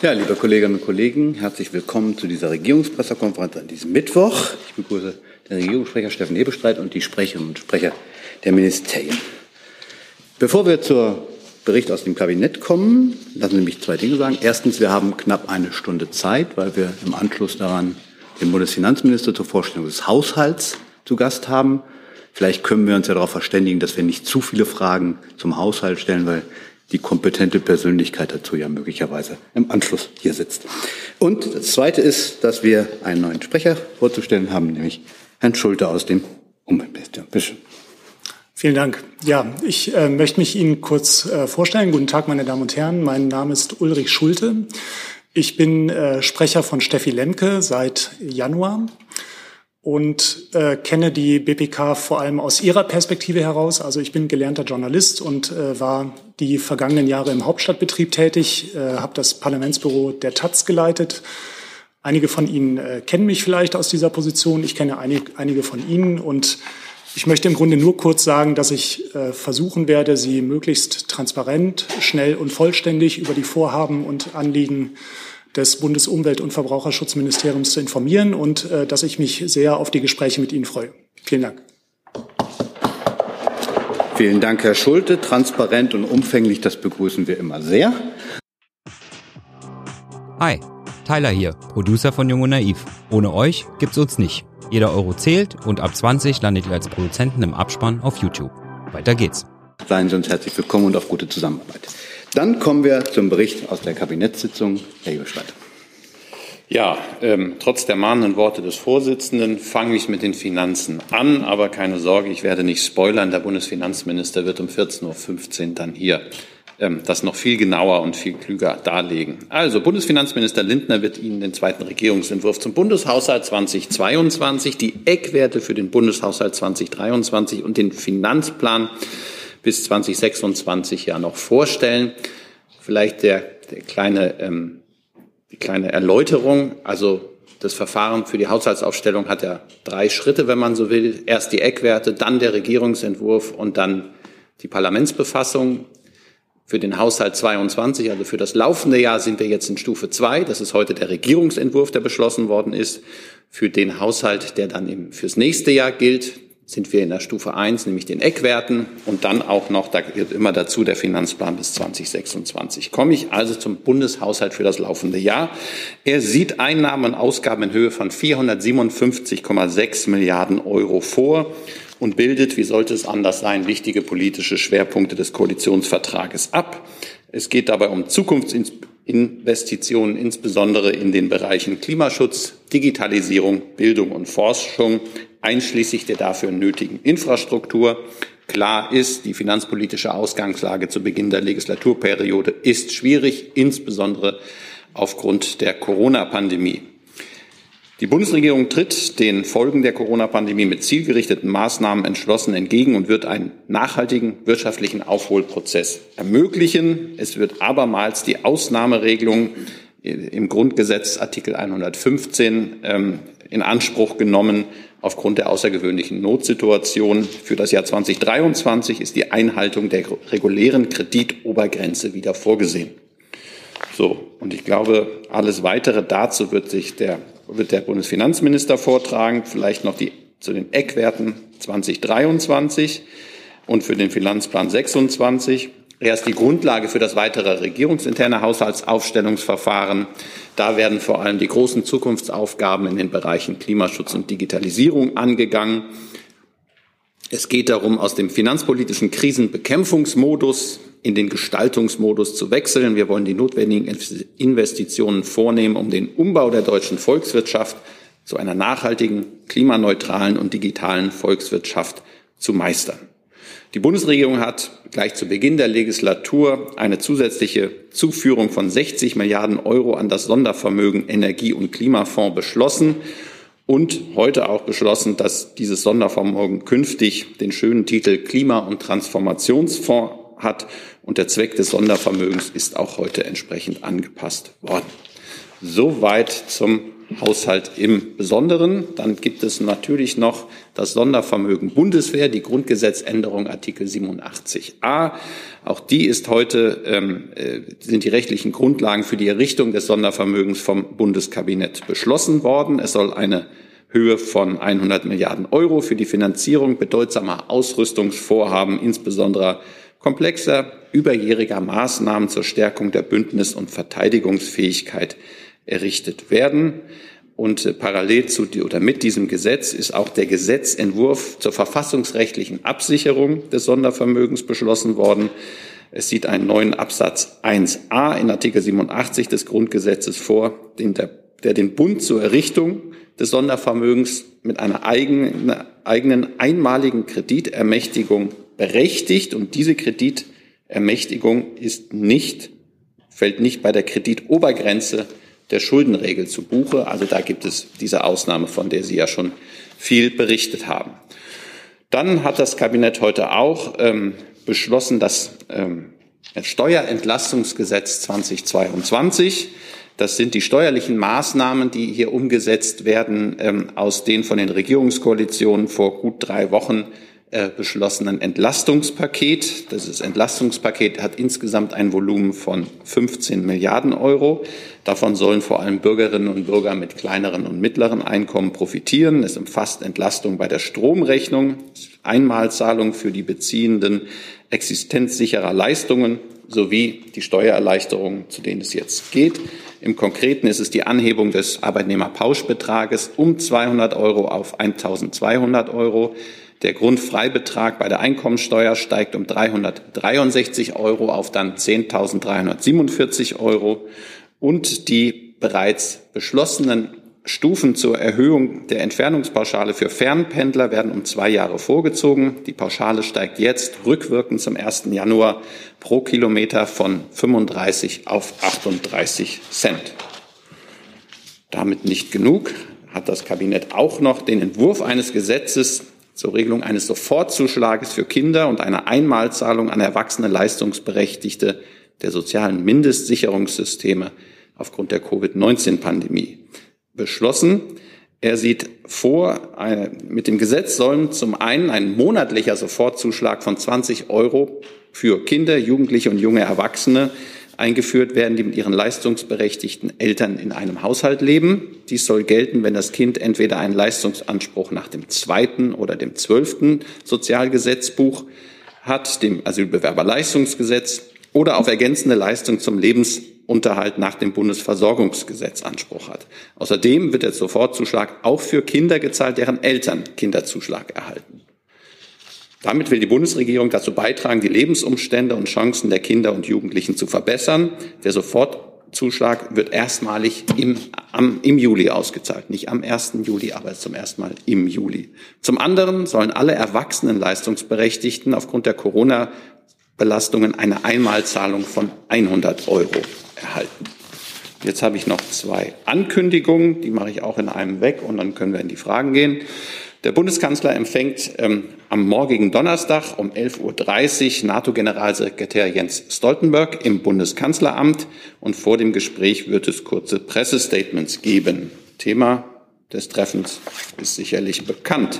Ja, liebe Kolleginnen und Kollegen, herzlich willkommen zu dieser Regierungspressekonferenz an diesem Mittwoch. Ich begrüße den Regierungssprecher Steffen Hebestreit und die Sprecherinnen und Sprecher der Ministerien. Bevor wir zur Bericht aus dem Kabinett kommen, lassen Sie mich zwei Dinge sagen. Erstens, wir haben knapp eine Stunde Zeit, weil wir im Anschluss daran den Bundesfinanzminister zur Vorstellung des Haushalts zu Gast haben. Vielleicht können wir uns ja darauf verständigen, dass wir nicht zu viele Fragen zum Haushalt stellen, weil die kompetente Persönlichkeit dazu ja möglicherweise im Anschluss hier sitzt. Und das Zweite ist, dass wir einen neuen Sprecher vorzustellen haben, nämlich Herrn Schulte aus dem Umweltministerium. Bitte. Vielen Dank. Ja, ich äh, möchte mich Ihnen kurz äh, vorstellen. Guten Tag, meine Damen und Herren. Mein Name ist Ulrich Schulte. Ich bin äh, Sprecher von Steffi Lemke seit Januar und äh, kenne die BPK vor allem aus ihrer Perspektive heraus. Also ich bin gelernter Journalist und äh, war die vergangenen Jahre im Hauptstadtbetrieb tätig, äh, habe das Parlamentsbüro der Taz geleitet. Einige von Ihnen äh, kennen mich vielleicht aus dieser Position. Ich kenne einig, einige von Ihnen und ich möchte im Grunde nur kurz sagen, dass ich äh, versuchen werde, Sie möglichst transparent, schnell und vollständig über die Vorhaben und Anliegen des Bundesumwelt- und Verbraucherschutzministeriums zu informieren und äh, dass ich mich sehr auf die Gespräche mit Ihnen freue. Vielen Dank. Vielen Dank, Herr Schulte. Transparent und umfänglich, das begrüßen wir immer sehr. Hi, Tyler hier, Producer von Jung und Naiv. Ohne euch gibt's uns nicht. Jeder Euro zählt und ab 20 landet ihr als Produzenten im Abspann auf YouTube. Weiter geht's. Seien Sie uns herzlich willkommen und auf gute Zusammenarbeit. Dann kommen wir zum Bericht aus der Kabinettssitzung. Herr Jürstadt. Ja, ähm, trotz der mahnenden Worte des Vorsitzenden fange ich mit den Finanzen an. Aber keine Sorge, ich werde nicht spoilern. Der Bundesfinanzminister wird um 14.15 Uhr dann hier ähm, das noch viel genauer und viel klüger darlegen. Also, Bundesfinanzminister Lindner wird Ihnen den zweiten Regierungsentwurf zum Bundeshaushalt 2022, die Eckwerte für den Bundeshaushalt 2023 und den Finanzplan bis 2026 ja noch vorstellen. Vielleicht der, der kleine, ähm, kleine Erläuterung. Also das Verfahren für die Haushaltsaufstellung hat ja drei Schritte, wenn man so will. Erst die Eckwerte, dann der Regierungsentwurf und dann die Parlamentsbefassung. Für den Haushalt 22, also für das laufende Jahr, sind wir jetzt in Stufe 2. Das ist heute der Regierungsentwurf, der beschlossen worden ist. Für den Haushalt, der dann eben fürs nächste Jahr gilt, sind wir in der Stufe 1, nämlich den Eckwerten und dann auch noch, da gehört immer dazu der Finanzplan bis 2026. Komme ich also zum Bundeshaushalt für das laufende Jahr. Er sieht Einnahmen und Ausgaben in Höhe von 457,6 Milliarden Euro vor und bildet, wie sollte es anders sein, wichtige politische Schwerpunkte des Koalitionsvertrages ab. Es geht dabei um Zukunftsinvestitionen, insbesondere in den Bereichen Klimaschutz, Digitalisierung, Bildung und Forschung, einschließlich der dafür nötigen Infrastruktur. Klar ist, die finanzpolitische Ausgangslage zu Beginn der Legislaturperiode ist schwierig, insbesondere aufgrund der Corona-Pandemie. Die Bundesregierung tritt den Folgen der Corona-Pandemie mit zielgerichteten Maßnahmen entschlossen entgegen und wird einen nachhaltigen wirtschaftlichen Aufholprozess ermöglichen. Es wird abermals die Ausnahmeregelung im Grundgesetz Artikel 115 ähm, in Anspruch genommen, Aufgrund der außergewöhnlichen Notsituation für das Jahr 2023 ist die Einhaltung der regulären Kreditobergrenze wieder vorgesehen. So, und ich glaube, alles weitere dazu wird sich der, wird der Bundesfinanzminister vortragen, vielleicht noch die zu den Eckwerten 2023 und für den Finanzplan 26. Er ist die Grundlage für das weitere regierungsinterne Haushaltsaufstellungsverfahren. Da werden vor allem die großen Zukunftsaufgaben in den Bereichen Klimaschutz und Digitalisierung angegangen. Es geht darum, aus dem finanzpolitischen Krisenbekämpfungsmodus in den Gestaltungsmodus zu wechseln. Wir wollen die notwendigen Investitionen vornehmen, um den Umbau der deutschen Volkswirtschaft zu einer nachhaltigen, klimaneutralen und digitalen Volkswirtschaft zu meistern. Die Bundesregierung hat gleich zu Beginn der Legislatur eine zusätzliche Zuführung von 60 Milliarden Euro an das Sondervermögen Energie- und Klimafonds beschlossen und heute auch beschlossen, dass dieses Sondervermögen künftig den schönen Titel Klima- und Transformationsfonds hat und der Zweck des Sondervermögens ist auch heute entsprechend angepasst worden. Soweit zum Haushalt im Besonderen. Dann gibt es natürlich noch das Sondervermögen Bundeswehr, die Grundgesetzänderung Artikel 87a. Auch die ist heute, ähm, äh, sind die rechtlichen Grundlagen für die Errichtung des Sondervermögens vom Bundeskabinett beschlossen worden. Es soll eine Höhe von 100 Milliarden Euro für die Finanzierung bedeutsamer Ausrüstungsvorhaben, insbesondere komplexer überjähriger Maßnahmen zur Stärkung der Bündnis- und Verteidigungsfähigkeit errichtet werden. Und äh, parallel zu oder mit diesem Gesetz ist auch der Gesetzentwurf zur verfassungsrechtlichen Absicherung des Sondervermögens beschlossen worden. Es sieht einen neuen Absatz 1a in Artikel 87 des Grundgesetzes vor, den der, der den Bund zur Errichtung des Sondervermögens mit einer eigenen, eigenen einmaligen Kreditermächtigung berechtigt. Und diese Kreditermächtigung ist nicht, fällt nicht bei der Kreditobergrenze der Schuldenregel zu Buche. Also da gibt es diese Ausnahme, von der Sie ja schon viel berichtet haben. Dann hat das Kabinett heute auch ähm, beschlossen, das ähm, Steuerentlastungsgesetz 2022 das sind die steuerlichen Maßnahmen, die hier umgesetzt werden ähm, aus den von den Regierungskoalitionen vor gut drei Wochen äh, beschlossenen Entlastungspaket. Das Entlastungspaket hat insgesamt ein Volumen von 15 Milliarden Euro. Davon sollen vor allem Bürgerinnen und Bürger mit kleineren und mittleren Einkommen profitieren. Es umfasst Entlastung bei der Stromrechnung, Einmalzahlung für die Beziehenden existenzsicherer Leistungen sowie die Steuererleichterungen, zu denen es jetzt geht. Im Konkreten ist es die Anhebung des Arbeitnehmerpauschbetrages um 200 Euro auf 1200 Euro. Der Grundfreibetrag bei der Einkommensteuer steigt um 363 Euro auf dann 10.347 Euro und die bereits beschlossenen Stufen zur Erhöhung der Entfernungspauschale für Fernpendler werden um zwei Jahre vorgezogen. Die Pauschale steigt jetzt rückwirkend zum 1. Januar pro Kilometer von 35 auf 38 Cent. Damit nicht genug hat das Kabinett auch noch den Entwurf eines Gesetzes zur Regelung eines Sofortzuschlages für Kinder und einer Einmalzahlung an erwachsene Leistungsberechtigte der sozialen Mindestsicherungssysteme aufgrund der Covid-19-Pandemie beschlossen. Er sieht vor, eine, mit dem Gesetz sollen zum einen ein monatlicher Sofortzuschlag von 20 Euro für Kinder, Jugendliche und junge Erwachsene eingeführt werden, die mit ihren leistungsberechtigten Eltern in einem Haushalt leben. Dies soll gelten, wenn das Kind entweder einen Leistungsanspruch nach dem zweiten oder dem zwölften Sozialgesetzbuch hat, dem Asylbewerberleistungsgesetz, oder auf ergänzende Leistung zum Lebensunterhalt nach dem Bundesversorgungsgesetz Anspruch hat. Außerdem wird der Sofortzuschlag auch für Kinder gezahlt, deren Eltern Kinderzuschlag erhalten. Damit will die Bundesregierung dazu beitragen, die Lebensumstände und Chancen der Kinder und Jugendlichen zu verbessern. Der Sofortzuschlag wird erstmalig im, am, im Juli ausgezahlt. Nicht am 1. Juli, aber zum ersten Mal im Juli. Zum anderen sollen alle erwachsenen Leistungsberechtigten aufgrund der Corona-Belastungen eine Einmalzahlung von 100 Euro erhalten. Jetzt habe ich noch zwei Ankündigungen, die mache ich auch in einem weg und dann können wir in die Fragen gehen. Der Bundeskanzler empfängt ähm, am morgigen Donnerstag um 11.30 Uhr NATO-Generalsekretär Jens Stoltenberg im Bundeskanzleramt und vor dem Gespräch wird es kurze Pressestatements geben. Thema des Treffens ist sicherlich bekannt.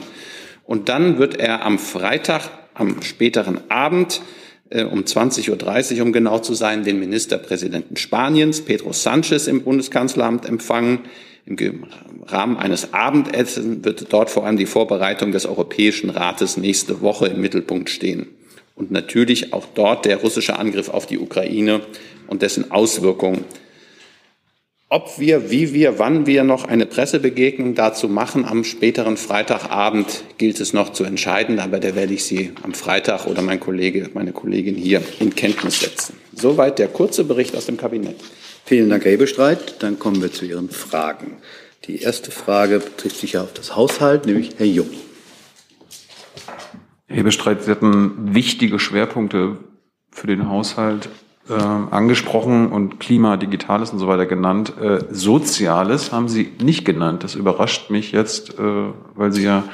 Und dann wird er am Freitag, am späteren Abend, äh, um 20.30 Uhr, um genau zu sein, den Ministerpräsidenten Spaniens, Pedro Sanchez, im Bundeskanzleramt empfangen. Im Rahmen eines Abendessens wird dort vor allem die Vorbereitung des Europäischen Rates nächste Woche im Mittelpunkt stehen. Und natürlich auch dort der russische Angriff auf die Ukraine und dessen Auswirkungen. Ob wir, wie wir, wann wir noch eine Pressebegegnung dazu machen am späteren Freitagabend, gilt es noch zu entscheiden. Aber da werde ich Sie am Freitag oder mein Kollege, meine Kollegin hier in Kenntnis setzen. Soweit der kurze Bericht aus dem Kabinett. Vielen Dank, Herr Hebestreit. Dann kommen wir zu Ihren Fragen. Die erste Frage betrifft sicher auf das Haushalt, nämlich Herr Jung. Herr Hebestreit, Sie hatten wichtige Schwerpunkte für den Haushalt äh, angesprochen und Klima, Digitales und so weiter genannt. Äh, Soziales haben Sie nicht genannt. Das überrascht mich jetzt, äh, weil Sie ja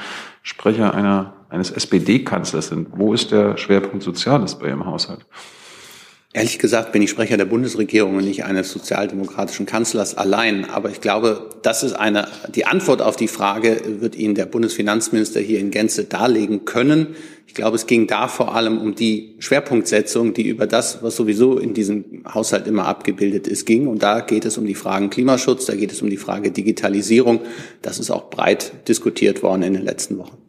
Sprecher einer, eines SPD-Kanzlers sind. Wo ist der Schwerpunkt Soziales bei Ihrem Haushalt? Ehrlich gesagt bin ich Sprecher der Bundesregierung und nicht eines sozialdemokratischen Kanzlers allein. Aber ich glaube, das ist eine, die Antwort auf die Frage wird Ihnen der Bundesfinanzminister hier in Gänze darlegen können. Ich glaube, es ging da vor allem um die Schwerpunktsetzung, die über das, was sowieso in diesem Haushalt immer abgebildet ist, ging. Und da geht es um die Fragen Klimaschutz, da geht es um die Frage Digitalisierung. Das ist auch breit diskutiert worden in den letzten Wochen.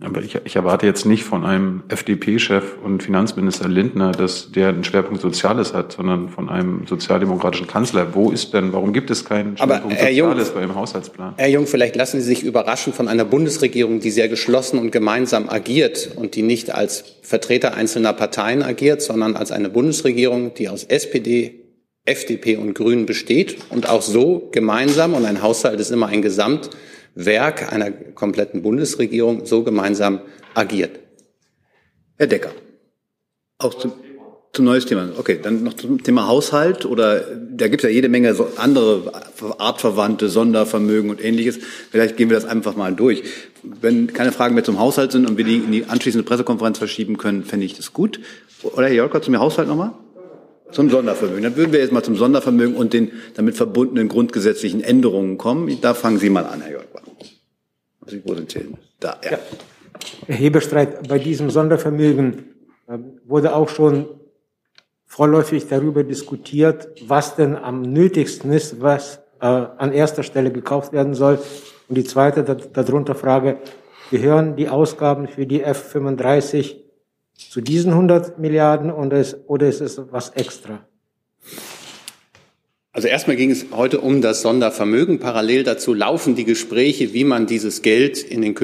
Aber ich, ich erwarte jetzt nicht von einem FDP-Chef und Finanzminister Lindner, dass der einen Schwerpunkt Soziales hat, sondern von einem sozialdemokratischen Kanzler. Wo ist denn, warum gibt es keinen Schwerpunkt Aber, Soziales Jung, beim Haushaltsplan? Herr Jung, vielleicht lassen Sie sich überraschen von einer Bundesregierung, die sehr geschlossen und gemeinsam agiert und die nicht als Vertreter einzelner Parteien agiert, sondern als eine Bundesregierung, die aus SPD, FDP und Grünen besteht und auch so gemeinsam, und ein Haushalt ist immer ein Gesamt, Werk einer kompletten Bundesregierung so gemeinsam agiert. Herr Decker, auch zum, zum neues Thema. Okay, dann noch zum Thema Haushalt oder da gibt es ja jede Menge andere artverwandte Sondervermögen und ähnliches. Vielleicht gehen wir das einfach mal durch. Wenn keine Fragen mehr zum Haushalt sind und wir die in die anschließende Pressekonferenz verschieben können, fände ich das gut. Oder Herr Jolker, zum Haushalt nochmal? Zum Sondervermögen. Dann würden wir jetzt mal zum Sondervermögen und den damit verbundenen grundgesetzlichen Änderungen kommen. Da fangen Sie mal an, Herr Jolker. Also, wo sind Sie? Da, ja. ja. Herr Hebestreit, bei diesem Sondervermögen äh, wurde auch schon vorläufig darüber diskutiert, was denn am nötigsten ist, was äh, an erster Stelle gekauft werden soll. Und die zweite darunter Frage, gehören die Ausgaben für die F-35 zu diesen 100 Milliarden oder ist, oder ist es was extra? Also erstmal ging es heute um das Sondervermögen. Parallel dazu laufen die Gespräche, wie man dieses Geld in den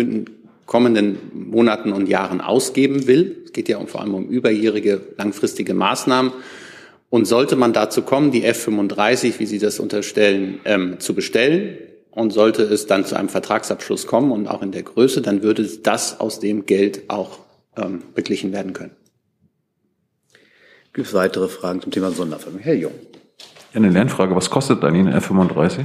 kommenden Monaten und Jahren ausgeben will. Es geht ja vor allem um überjährige, langfristige Maßnahmen. Und sollte man dazu kommen, die F-35, wie Sie das unterstellen, ähm, zu bestellen, und sollte es dann zu einem Vertragsabschluss kommen und auch in der Größe, dann würde das aus dem Geld auch ähm, beglichen werden können. Gibt es weitere Fragen zum Thema Sondervermögen? Herr Jung. Ja, eine Lernfrage. Was kostet dann Ihnen F35?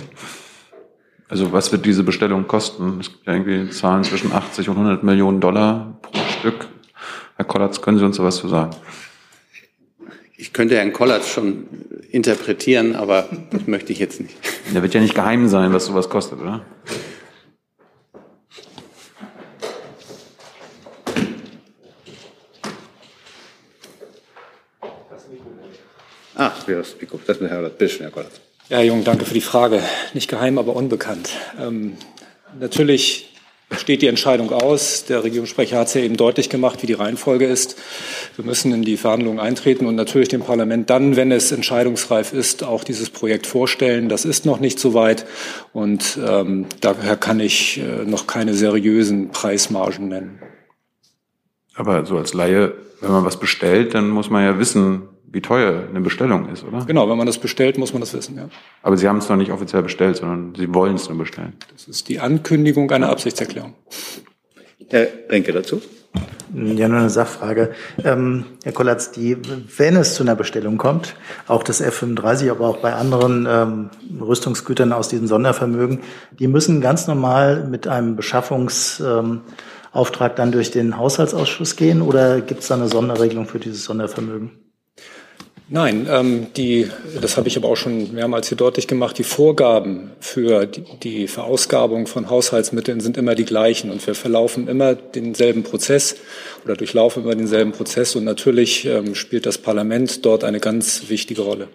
Also was wird diese Bestellung kosten? Es gibt ja irgendwie Zahlen zwischen 80 und 100 Millionen Dollar pro Stück. Herr Kollatz, können Sie uns da was zu sagen? Ich könnte Herrn Kollatz schon interpretieren, aber das möchte ich jetzt nicht. Der wird ja nicht geheim sein, was sowas kostet, oder? Das Mikro. Das ist Herr Bitte Herr Kollert. Ja, Herr Jung, danke für die Frage. Nicht geheim, aber unbekannt. Ähm, natürlich steht die Entscheidung aus. Der Regierungssprecher hat es ja eben deutlich gemacht, wie die Reihenfolge ist. Wir müssen in die Verhandlungen eintreten und natürlich dem Parlament dann, wenn es entscheidungsreif ist, auch dieses Projekt vorstellen. Das ist noch nicht so weit und ähm, daher kann ich äh, noch keine seriösen Preismargen nennen. Aber so als Laie, wenn man was bestellt, dann muss man ja wissen, wie teuer eine Bestellung ist, oder? Genau, wenn man das bestellt, muss man das wissen, ja. Aber Sie haben es noch nicht offiziell bestellt, sondern Sie wollen es nur bestellen. Das ist die Ankündigung einer Absichtserklärung. Herr Renke dazu. Ja, nur eine Sachfrage. Ähm, Herr Kollatz, die, wenn es zu einer Bestellung kommt, auch das F-35, aber auch bei anderen ähm, Rüstungsgütern aus diesem Sondervermögen, die müssen ganz normal mit einem Beschaffungsauftrag ähm, dann durch den Haushaltsausschuss gehen oder gibt es da eine Sonderregelung für dieses Sondervermögen? Nein, ähm, die, das habe ich aber auch schon mehrmals hier deutlich gemacht. Die Vorgaben für die, die Verausgabung von Haushaltsmitteln sind immer die gleichen und wir verlaufen immer denselben Prozess oder durchlaufen immer denselben Prozess und natürlich ähm, spielt das Parlament dort eine ganz wichtige Rolle.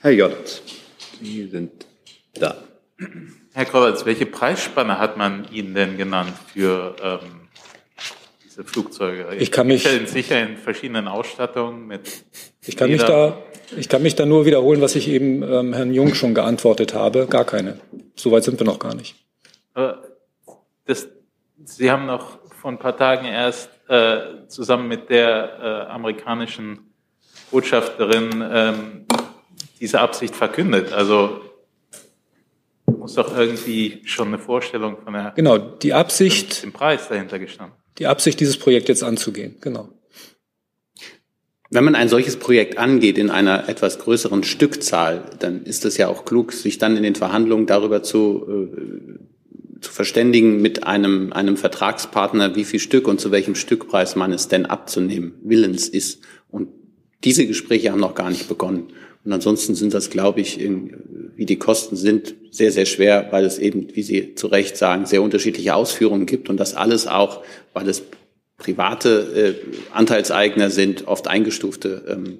Herr Jolitz, Sie sind da. Herr Kollitz, welche Preisspanne hat man Ihnen denn genannt für ähm, diese Flugzeuge? Ich kann mich sicher in verschiedenen Ausstattungen mit. Ich kann mich da, ich kann mich da nur wiederholen, was ich eben ähm, Herrn Jung schon geantwortet habe. Gar keine. Soweit sind wir noch gar nicht. Aber das, Sie haben noch vor ein paar Tagen erst äh, zusammen mit der äh, amerikanischen Botschafterin ähm, diese Absicht verkündet. Also muss doch irgendwie schon eine Vorstellung von der genau die Absicht dem Preis dahinter gestanden die Absicht, dieses Projekt jetzt anzugehen. Genau. Wenn man ein solches Projekt angeht in einer etwas größeren Stückzahl, dann ist es ja auch klug, sich dann in den Verhandlungen darüber zu, äh, zu verständigen mit einem, einem Vertragspartner, wie viel Stück und zu welchem Stückpreis man es denn abzunehmen willens ist. Und Diese Gespräche haben noch gar nicht begonnen. Und ansonsten sind das, glaube ich, wie die Kosten sind, sehr, sehr schwer, weil es eben, wie Sie zu Recht sagen, sehr unterschiedliche Ausführungen gibt und das alles auch, weil es private äh, Anteilseigner sind, oft eingestufte ähm,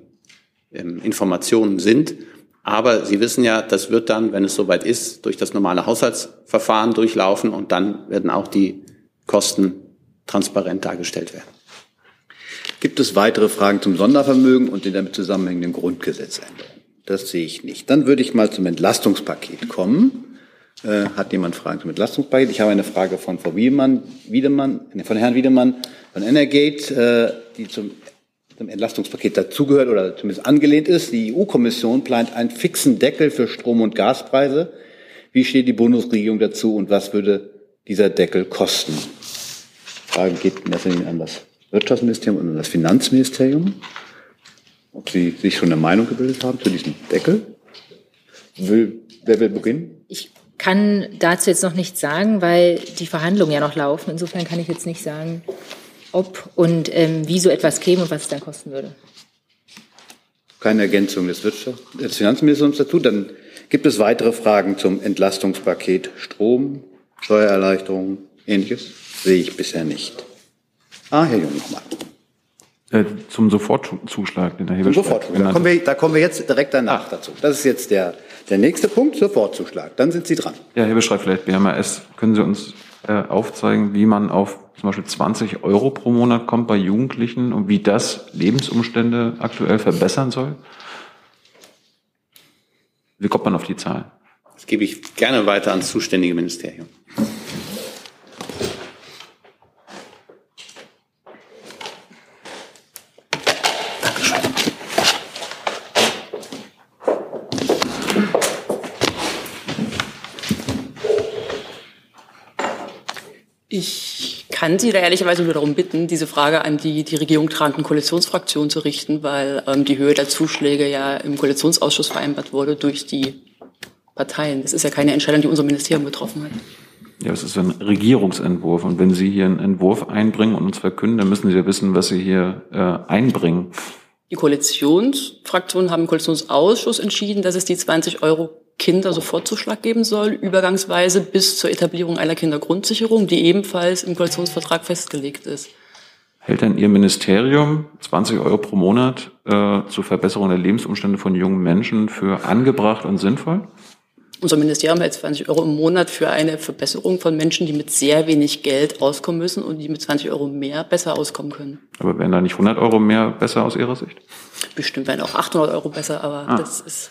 ähm, Informationen sind. Aber Sie wissen ja, das wird dann, wenn es soweit ist, durch das normale Haushaltsverfahren durchlaufen und dann werden auch die Kosten transparent dargestellt werden. Gibt es weitere Fragen zum Sondervermögen und den damit zusammenhängenden Grundgesetzänderungen? Das sehe ich nicht. Dann würde ich mal zum Entlastungspaket kommen. Äh, hat jemand Fragen zum Entlastungspaket? Ich habe eine Frage von Frau Wiedemann, Wiedemann von Herrn Wiedemann von Energate, äh, die zum, zum Entlastungspaket dazugehört oder zumindest angelehnt ist. Die EU-Kommission plant einen fixen Deckel für Strom- und Gaspreise. Wie steht die Bundesregierung dazu und was würde dieser Deckel kosten? Frage geht in erster Linie an das Wirtschaftsministerium und an das Finanzministerium ob Sie sich schon eine Meinung gebildet haben zu diesem Deckel. Will, wer will beginnen? Ich kann dazu jetzt noch nichts sagen, weil die Verhandlungen ja noch laufen. Insofern kann ich jetzt nicht sagen, ob und ähm, wie so etwas käme und was es dann kosten würde. Keine Ergänzung des, Wirtschafts des Finanzministeriums dazu. Dann gibt es weitere Fragen zum Entlastungspaket Strom, Steuererleichterungen, ähnliches? Sehe ich bisher nicht. Ah, Herr Jung nochmal. Äh, zum Sofortzuschlag, den Herr Hebelstreit Sofortzuschlag. Da kommen, wir, da kommen wir jetzt direkt danach ah. dazu. Das ist jetzt der, der nächste Punkt, Sofortzuschlag. Dann sind Sie dran. Ja, Herr Hebelstreit, vielleicht BMAS, können Sie uns äh, aufzeigen, wie man auf zum Beispiel 20 Euro pro Monat kommt bei Jugendlichen und wie das Lebensumstände aktuell verbessern soll? Wie kommt man auf die Zahl? Das gebe ich gerne weiter ans zuständige Ministerium. Ich kann Sie da ehrlicherweise nur darum bitten, diese Frage an die die Regierung tragenden Koalitionsfraktion zu richten, weil ähm, die Höhe der Zuschläge ja im Koalitionsausschuss vereinbart wurde durch die Parteien. Das ist ja keine Entscheidung, die unser Ministerium getroffen hat. Ja, es ist ein Regierungsentwurf. Und wenn Sie hier einen Entwurf einbringen und uns verkünden, dann müssen Sie ja wissen, was Sie hier äh, einbringen. Die Koalitionsfraktionen haben im Koalitionsausschuss entschieden, dass es die 20 Euro Kinder Sofortzuschlag geben soll, übergangsweise bis zur Etablierung einer Kindergrundsicherung, die ebenfalls im Koalitionsvertrag festgelegt ist. Hält denn Ihr Ministerium 20 Euro pro Monat äh, zur Verbesserung der Lebensumstände von jungen Menschen für angebracht und sinnvoll? Unser Ministerium hält 20 Euro im Monat für eine Verbesserung von Menschen, die mit sehr wenig Geld auskommen müssen und die mit 20 Euro mehr besser auskommen können. Aber wären da nicht 100 Euro mehr besser aus Ihrer Sicht? Bestimmt wären auch 800 Euro besser, aber ah. das ist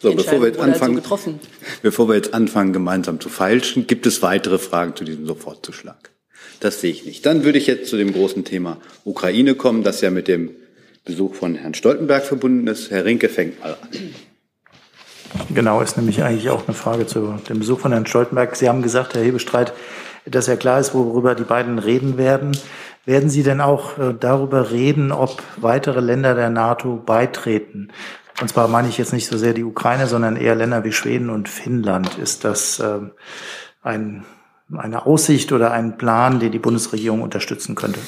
so, bevor wir, jetzt anfangen, so bevor wir jetzt anfangen, gemeinsam zu feilschen, gibt es weitere Fragen zu diesem Sofortzuschlag? Das sehe ich nicht. Dann würde ich jetzt zu dem großen Thema Ukraine kommen, das ja mit dem Besuch von Herrn Stoltenberg verbunden ist. Herr Rinke fängt mal an. Genau, ist nämlich eigentlich auch eine Frage zu dem Besuch von Herrn Stoltenberg. Sie haben gesagt, Herr Hebestreit, dass ja klar ist, worüber die beiden reden werden. Werden Sie denn auch äh, darüber reden, ob weitere Länder der NATO beitreten? Und zwar meine ich jetzt nicht so sehr die Ukraine, sondern eher Länder wie Schweden und Finnland. Ist das ähm, ein, eine Aussicht oder ein Plan, den die Bundesregierung unterstützen könnte?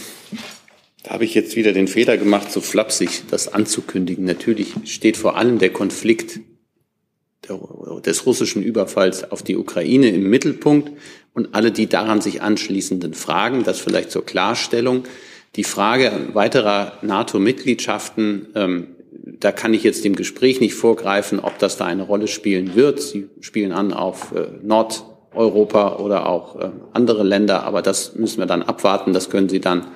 Da habe ich jetzt wieder den Fehler gemacht, so flapsig das anzukündigen. Natürlich steht vor allem der Konflikt des russischen Überfalls auf die Ukraine im Mittelpunkt und alle die daran sich anschließenden Fragen, das vielleicht zur Klarstellung. Die Frage weiterer NATO-Mitgliedschaften ähm, da kann ich jetzt dem Gespräch nicht vorgreifen, ob das da eine Rolle spielen wird. Sie spielen an auf äh, Nordeuropa oder auch äh, andere Länder, aber das müssen wir dann abwarten. Das können Sie dann,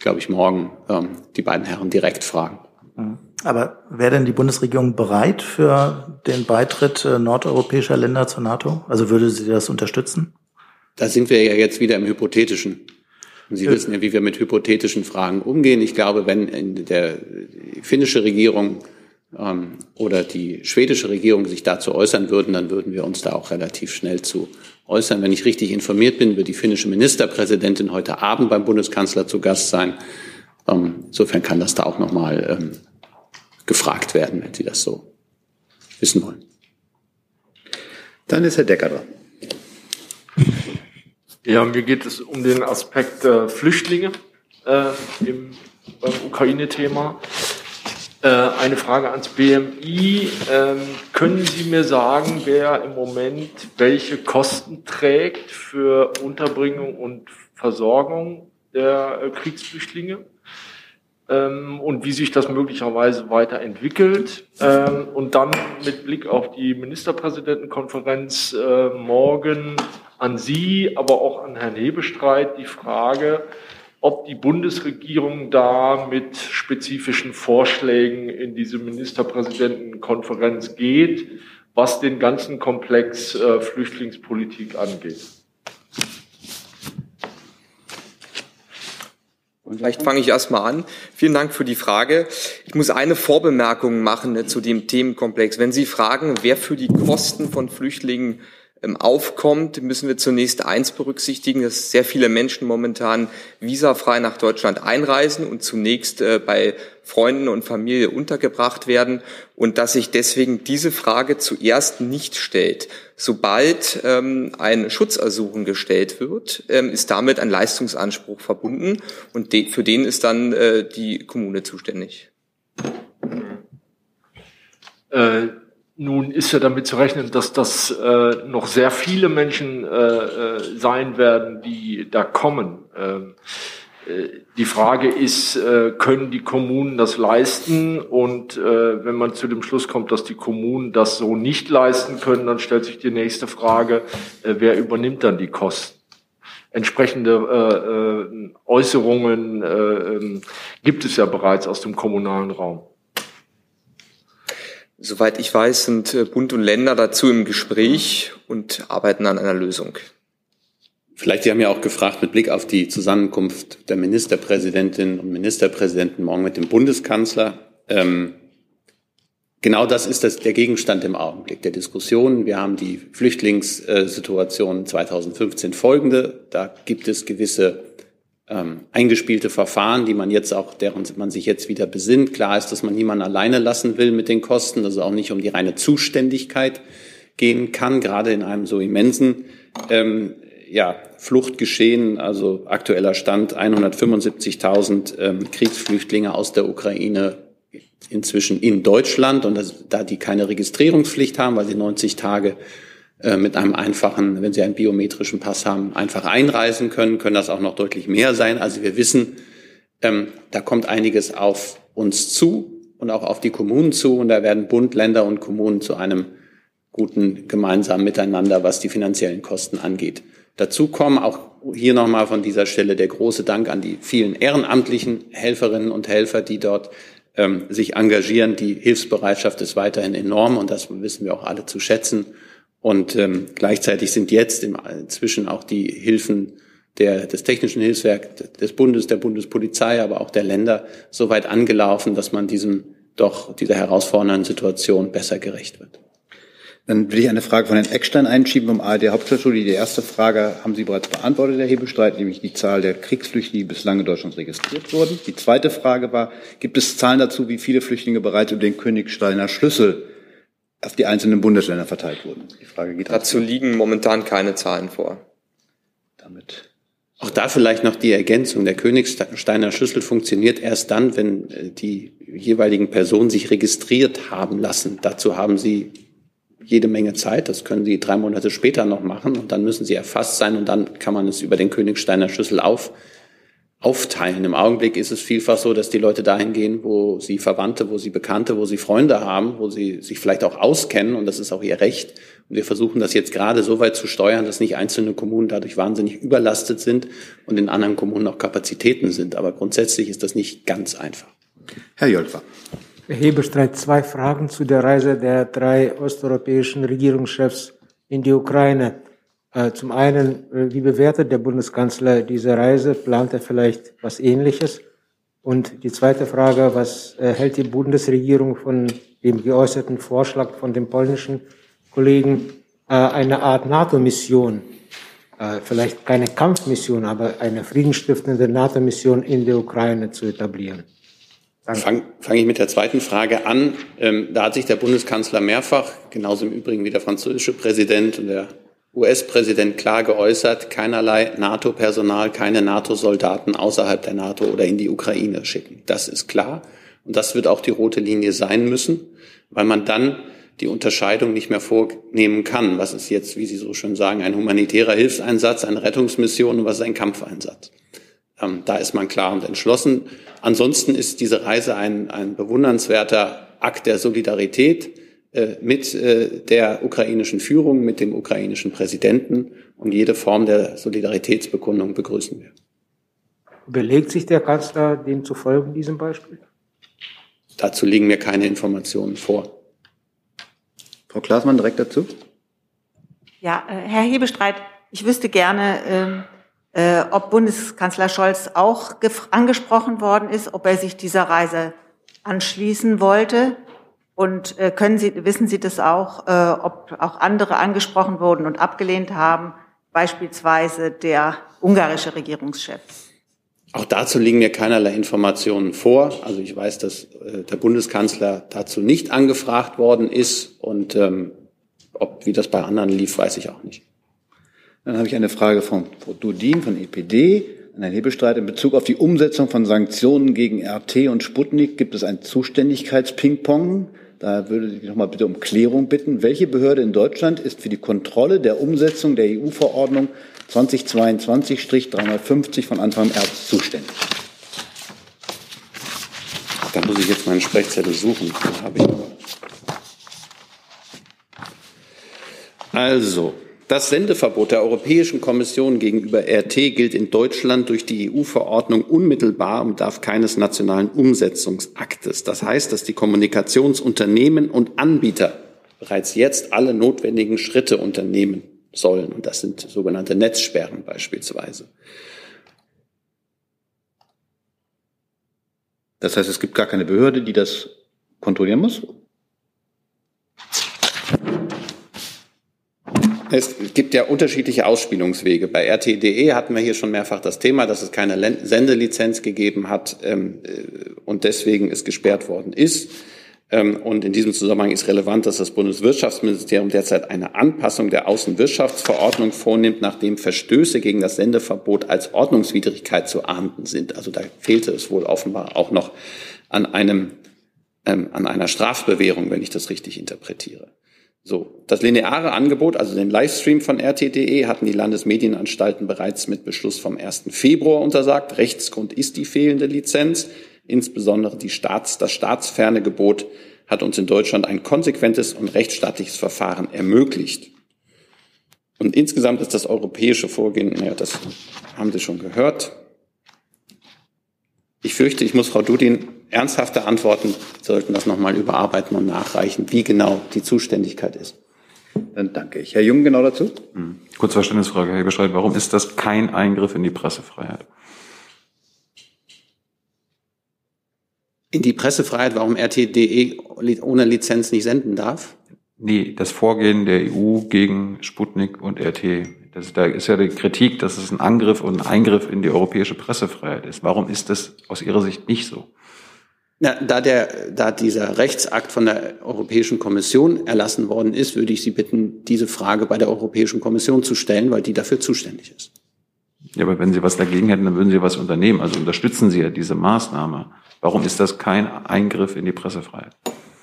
glaube ich, morgen ähm, die beiden Herren direkt fragen. Mhm. Aber wäre denn die Bundesregierung bereit für den Beitritt äh, nordeuropäischer Länder zur NATO? Also würde sie das unterstützen? Da sind wir ja jetzt wieder im Hypothetischen. Sie ja. wissen ja, wie wir mit hypothetischen Fragen umgehen. Ich glaube, wenn in der finnische Regierung ähm, oder die schwedische Regierung sich dazu äußern würden, dann würden wir uns da auch relativ schnell zu äußern. Wenn ich richtig informiert bin, wird die finnische Ministerpräsidentin heute Abend beim Bundeskanzler zu Gast sein. Ähm, insofern kann das da auch nochmal ähm, gefragt werden, wenn Sie das so wissen wollen. Dann ist Herr Decker dran. Ja, mir geht es um den Aspekt äh, Flüchtlinge äh, im, beim Ukraine-Thema. Äh, eine Frage ans BMI. Ähm, können Sie mir sagen, wer im Moment welche Kosten trägt für Unterbringung und Versorgung der äh, Kriegsflüchtlinge? Ähm, und wie sich das möglicherweise weiterentwickelt. Ähm, und dann mit Blick auf die Ministerpräsidentenkonferenz äh, morgen an Sie, aber auch an Herrn Hebestreit die Frage, ob die Bundesregierung da mit spezifischen Vorschlägen in diese Ministerpräsidentenkonferenz geht, was den ganzen Komplex äh, Flüchtlingspolitik angeht. Vielleicht fange ich erstmal an. Vielen Dank für die Frage. Ich muss eine Vorbemerkung machen ne, zu dem Themenkomplex. Wenn Sie fragen, wer für die Kosten von Flüchtlingen aufkommt, müssen wir zunächst eins berücksichtigen, dass sehr viele Menschen momentan visafrei nach Deutschland einreisen und zunächst äh, bei Freunden und Familie untergebracht werden und dass sich deswegen diese Frage zuerst nicht stellt. Sobald ähm, ein Schutzersuchen gestellt wird, ähm, ist damit ein Leistungsanspruch verbunden und für den ist dann äh, die Kommune zuständig. Äh nun ist ja damit zu rechnen, dass das äh, noch sehr viele Menschen äh, äh, sein werden, die da kommen. Ähm, äh, die Frage ist, äh, können die Kommunen das leisten? Und äh, wenn man zu dem Schluss kommt, dass die Kommunen das so nicht leisten können, dann stellt sich die nächste Frage, äh, wer übernimmt dann die Kosten? Entsprechende äh, äh, Äußerungen äh, äh, gibt es ja bereits aus dem kommunalen Raum. Soweit ich weiß, sind äh, Bund und Länder dazu im Gespräch und arbeiten an einer Lösung. Vielleicht, Sie haben ja auch gefragt, mit Blick auf die Zusammenkunft der Ministerpräsidentinnen und Ministerpräsidenten morgen mit dem Bundeskanzler. Ähm, genau das ist das, der Gegenstand im Augenblick der Diskussion. Wir haben die Flüchtlingssituation 2015 folgende. Da gibt es gewisse ähm, eingespielte Verfahren, die man jetzt auch, deren man sich jetzt wieder besinnt. Klar ist, dass man niemanden alleine lassen will mit den Kosten, dass es auch nicht um die reine Zuständigkeit gehen kann, gerade in einem so immensen ähm, ja, Fluchtgeschehen, also aktueller Stand 175.000 ähm, Kriegsflüchtlinge aus der Ukraine inzwischen in Deutschland und das, da die keine Registrierungspflicht haben, weil sie 90 Tage mit einem einfachen, wenn Sie einen biometrischen Pass haben, einfach einreisen können, können das auch noch deutlich mehr sein. Also wir wissen, ähm, da kommt einiges auf uns zu und auch auf die Kommunen zu und da werden Bund, Länder und Kommunen zu einem guten gemeinsamen Miteinander, was die finanziellen Kosten angeht. Dazu kommen auch hier nochmal von dieser Stelle der große Dank an die vielen ehrenamtlichen Helferinnen und Helfer, die dort ähm, sich engagieren. Die Hilfsbereitschaft ist weiterhin enorm und das wissen wir auch alle zu schätzen. Und ähm, gleichzeitig sind jetzt inzwischen auch die Hilfen der, des Technischen Hilfswerks des Bundes, der Bundespolizei, aber auch der Länder so weit angelaufen, dass man diesem doch dieser herausfordernden Situation besser gerecht wird. Dann will ich eine Frage von Herrn Eckstein einschieben vom ARD Hauptstadtschule. Die erste Frage haben Sie bereits beantwortet, Herr Hebestreit, nämlich die Zahl der Kriegsflüchtlinge, die bislang in Deutschland registriert wurden. Die zweite Frage war, gibt es Zahlen dazu, wie viele Flüchtlinge bereits über den Königsteiner Schlüssel auf die einzelnen Bundesländer verteilt wurden. Die Frage geht Dazu liegen momentan keine Zahlen vor. Damit. Auch da vielleicht noch die Ergänzung. Der Königsteiner Schlüssel funktioniert erst dann, wenn äh, die jeweiligen Personen sich registriert haben lassen. Dazu haben sie jede Menge Zeit. Das können sie drei Monate später noch machen und dann müssen sie erfasst sein und dann kann man es über den Königsteiner Schlüssel auf aufteilen. Im Augenblick ist es vielfach so, dass die Leute dahin gehen, wo sie Verwandte, wo sie Bekannte, wo sie Freunde haben, wo sie sich vielleicht auch auskennen und das ist auch ihr Recht. Und wir versuchen das jetzt gerade so weit zu steuern, dass nicht einzelne Kommunen dadurch wahnsinnig überlastet sind und in anderen Kommunen auch Kapazitäten sind. Aber grundsätzlich ist das nicht ganz einfach. Herr Jölfer. Herr Hebestreit, zwei Fragen zu der Reise der drei osteuropäischen Regierungschefs in die Ukraine. Äh, zum einen, äh, wie bewertet der Bundeskanzler diese Reise? Plant er vielleicht was Ähnliches? Und die zweite Frage, was äh, hält die Bundesregierung von dem geäußerten Vorschlag von dem polnischen Kollegen, eine Art NATO-Mission, vielleicht keine Kampfmission, aber eine friedensstiftende NATO-Mission in der Ukraine zu etablieren? Fange fang ich mit der zweiten Frage an. Ähm, da hat sich der Bundeskanzler mehrfach, genauso im Übrigen wie der französische Präsident und der US-Präsident klar geäußert, keinerlei NATO-Personal, keine NATO-Soldaten außerhalb der NATO oder in die Ukraine schicken. Das ist klar. Und das wird auch die rote Linie sein müssen, weil man dann die Unterscheidung nicht mehr vornehmen kann. Was ist jetzt, wie Sie so schön sagen, ein humanitärer Hilfseinsatz, eine Rettungsmission und was ist ein Kampfeinsatz? Ähm, da ist man klar und entschlossen. Ansonsten ist diese Reise ein, ein bewundernswerter Akt der Solidarität mit äh, der ukrainischen Führung, mit dem ukrainischen Präsidenten und jede Form der Solidaritätsbekundung begrüßen wir. Überlegt sich der Kanzler, dem zu folgen, diesem Beispiel? Dazu liegen mir keine Informationen vor. Frau Klaasmann direkt dazu. Ja, äh, Herr Hebestreit, ich wüsste gerne, ähm, äh, ob Bundeskanzler Scholz auch angesprochen worden ist, ob er sich dieser Reise anschließen wollte. Und äh, können Sie, wissen Sie das auch, äh, ob auch andere angesprochen wurden und abgelehnt haben, beispielsweise der ungarische Regierungschef? Auch dazu liegen mir keinerlei Informationen vor. Also ich weiß, dass äh, der Bundeskanzler dazu nicht angefragt worden ist und ähm, ob wie das bei anderen lief, weiß ich auch nicht. Dann habe ich eine Frage von Frau Dudin von EPD an Herrn Hebestreit. In Bezug auf die Umsetzung von Sanktionen gegen RT und Sputnik gibt es ein Zuständigkeitsping-Pong. Da würde ich noch mal bitte um Klärung bitten. Welche Behörde in Deutschland ist für die Kontrolle der Umsetzung der EU-Verordnung 2022-350 von Anfang März zuständig? Da muss ich jetzt meinen Sprechzettel suchen. habe ich Also, das Sendeverbot der Europäischen Kommission gegenüber RT gilt in Deutschland durch die EU-Verordnung unmittelbar und darf keines nationalen Umsetzungsaktes. Das heißt, dass die Kommunikationsunternehmen und Anbieter bereits jetzt alle notwendigen Schritte unternehmen sollen. Und das sind sogenannte Netzsperren beispielsweise. Das heißt, es gibt gar keine Behörde, die das kontrollieren muss? Es gibt ja unterschiedliche Ausspielungswege. Bei RTDE hatten wir hier schon mehrfach das Thema, dass es keine Sendelizenz gegeben hat ähm, äh, und deswegen es gesperrt worden ist. Ähm, und in diesem Zusammenhang ist relevant, dass das Bundeswirtschaftsministerium derzeit eine Anpassung der Außenwirtschaftsverordnung vornimmt, nachdem Verstöße gegen das Sendeverbot als Ordnungswidrigkeit zu ahnden sind. Also da fehlte es wohl offenbar auch noch an einem ähm, an einer Strafbewährung, wenn ich das richtig interpretiere. So, das lineare Angebot, also den Livestream von RTDE, hatten die Landesmedienanstalten bereits mit Beschluss vom 1. Februar untersagt. Rechtsgrund ist die fehlende Lizenz. Insbesondere die Staats, das staatsferne Gebot hat uns in Deutschland ein konsequentes und rechtsstaatliches Verfahren ermöglicht. Und insgesamt ist das europäische Vorgehen, naja, das haben Sie schon gehört. Ich fürchte, ich muss Frau Dudin ernsthafte Antworten sollten das nochmal überarbeiten und nachreichen, wie genau die Zuständigkeit ist. Dann danke ich. Herr Jung, genau dazu? Hm. Kurz Verständnisfrage, Herr Bescheid. Warum ist das kein Eingriff in die Pressefreiheit? In die Pressefreiheit, warum RTDE ohne Lizenz nicht senden darf? Nee, das Vorgehen der EU gegen Sputnik und RT. Das, da ist ja die Kritik, dass es ein Angriff und ein Eingriff in die europäische Pressefreiheit ist. Warum ist das aus Ihrer Sicht nicht so? Na, da, der, da dieser Rechtsakt von der Europäischen Kommission erlassen worden ist, würde ich Sie bitten, diese Frage bei der Europäischen Kommission zu stellen, weil die dafür zuständig ist. Ja, aber wenn Sie was dagegen hätten, dann würden Sie was unternehmen. Also unterstützen Sie ja diese Maßnahme. Warum ist das kein Eingriff in die Pressefreiheit?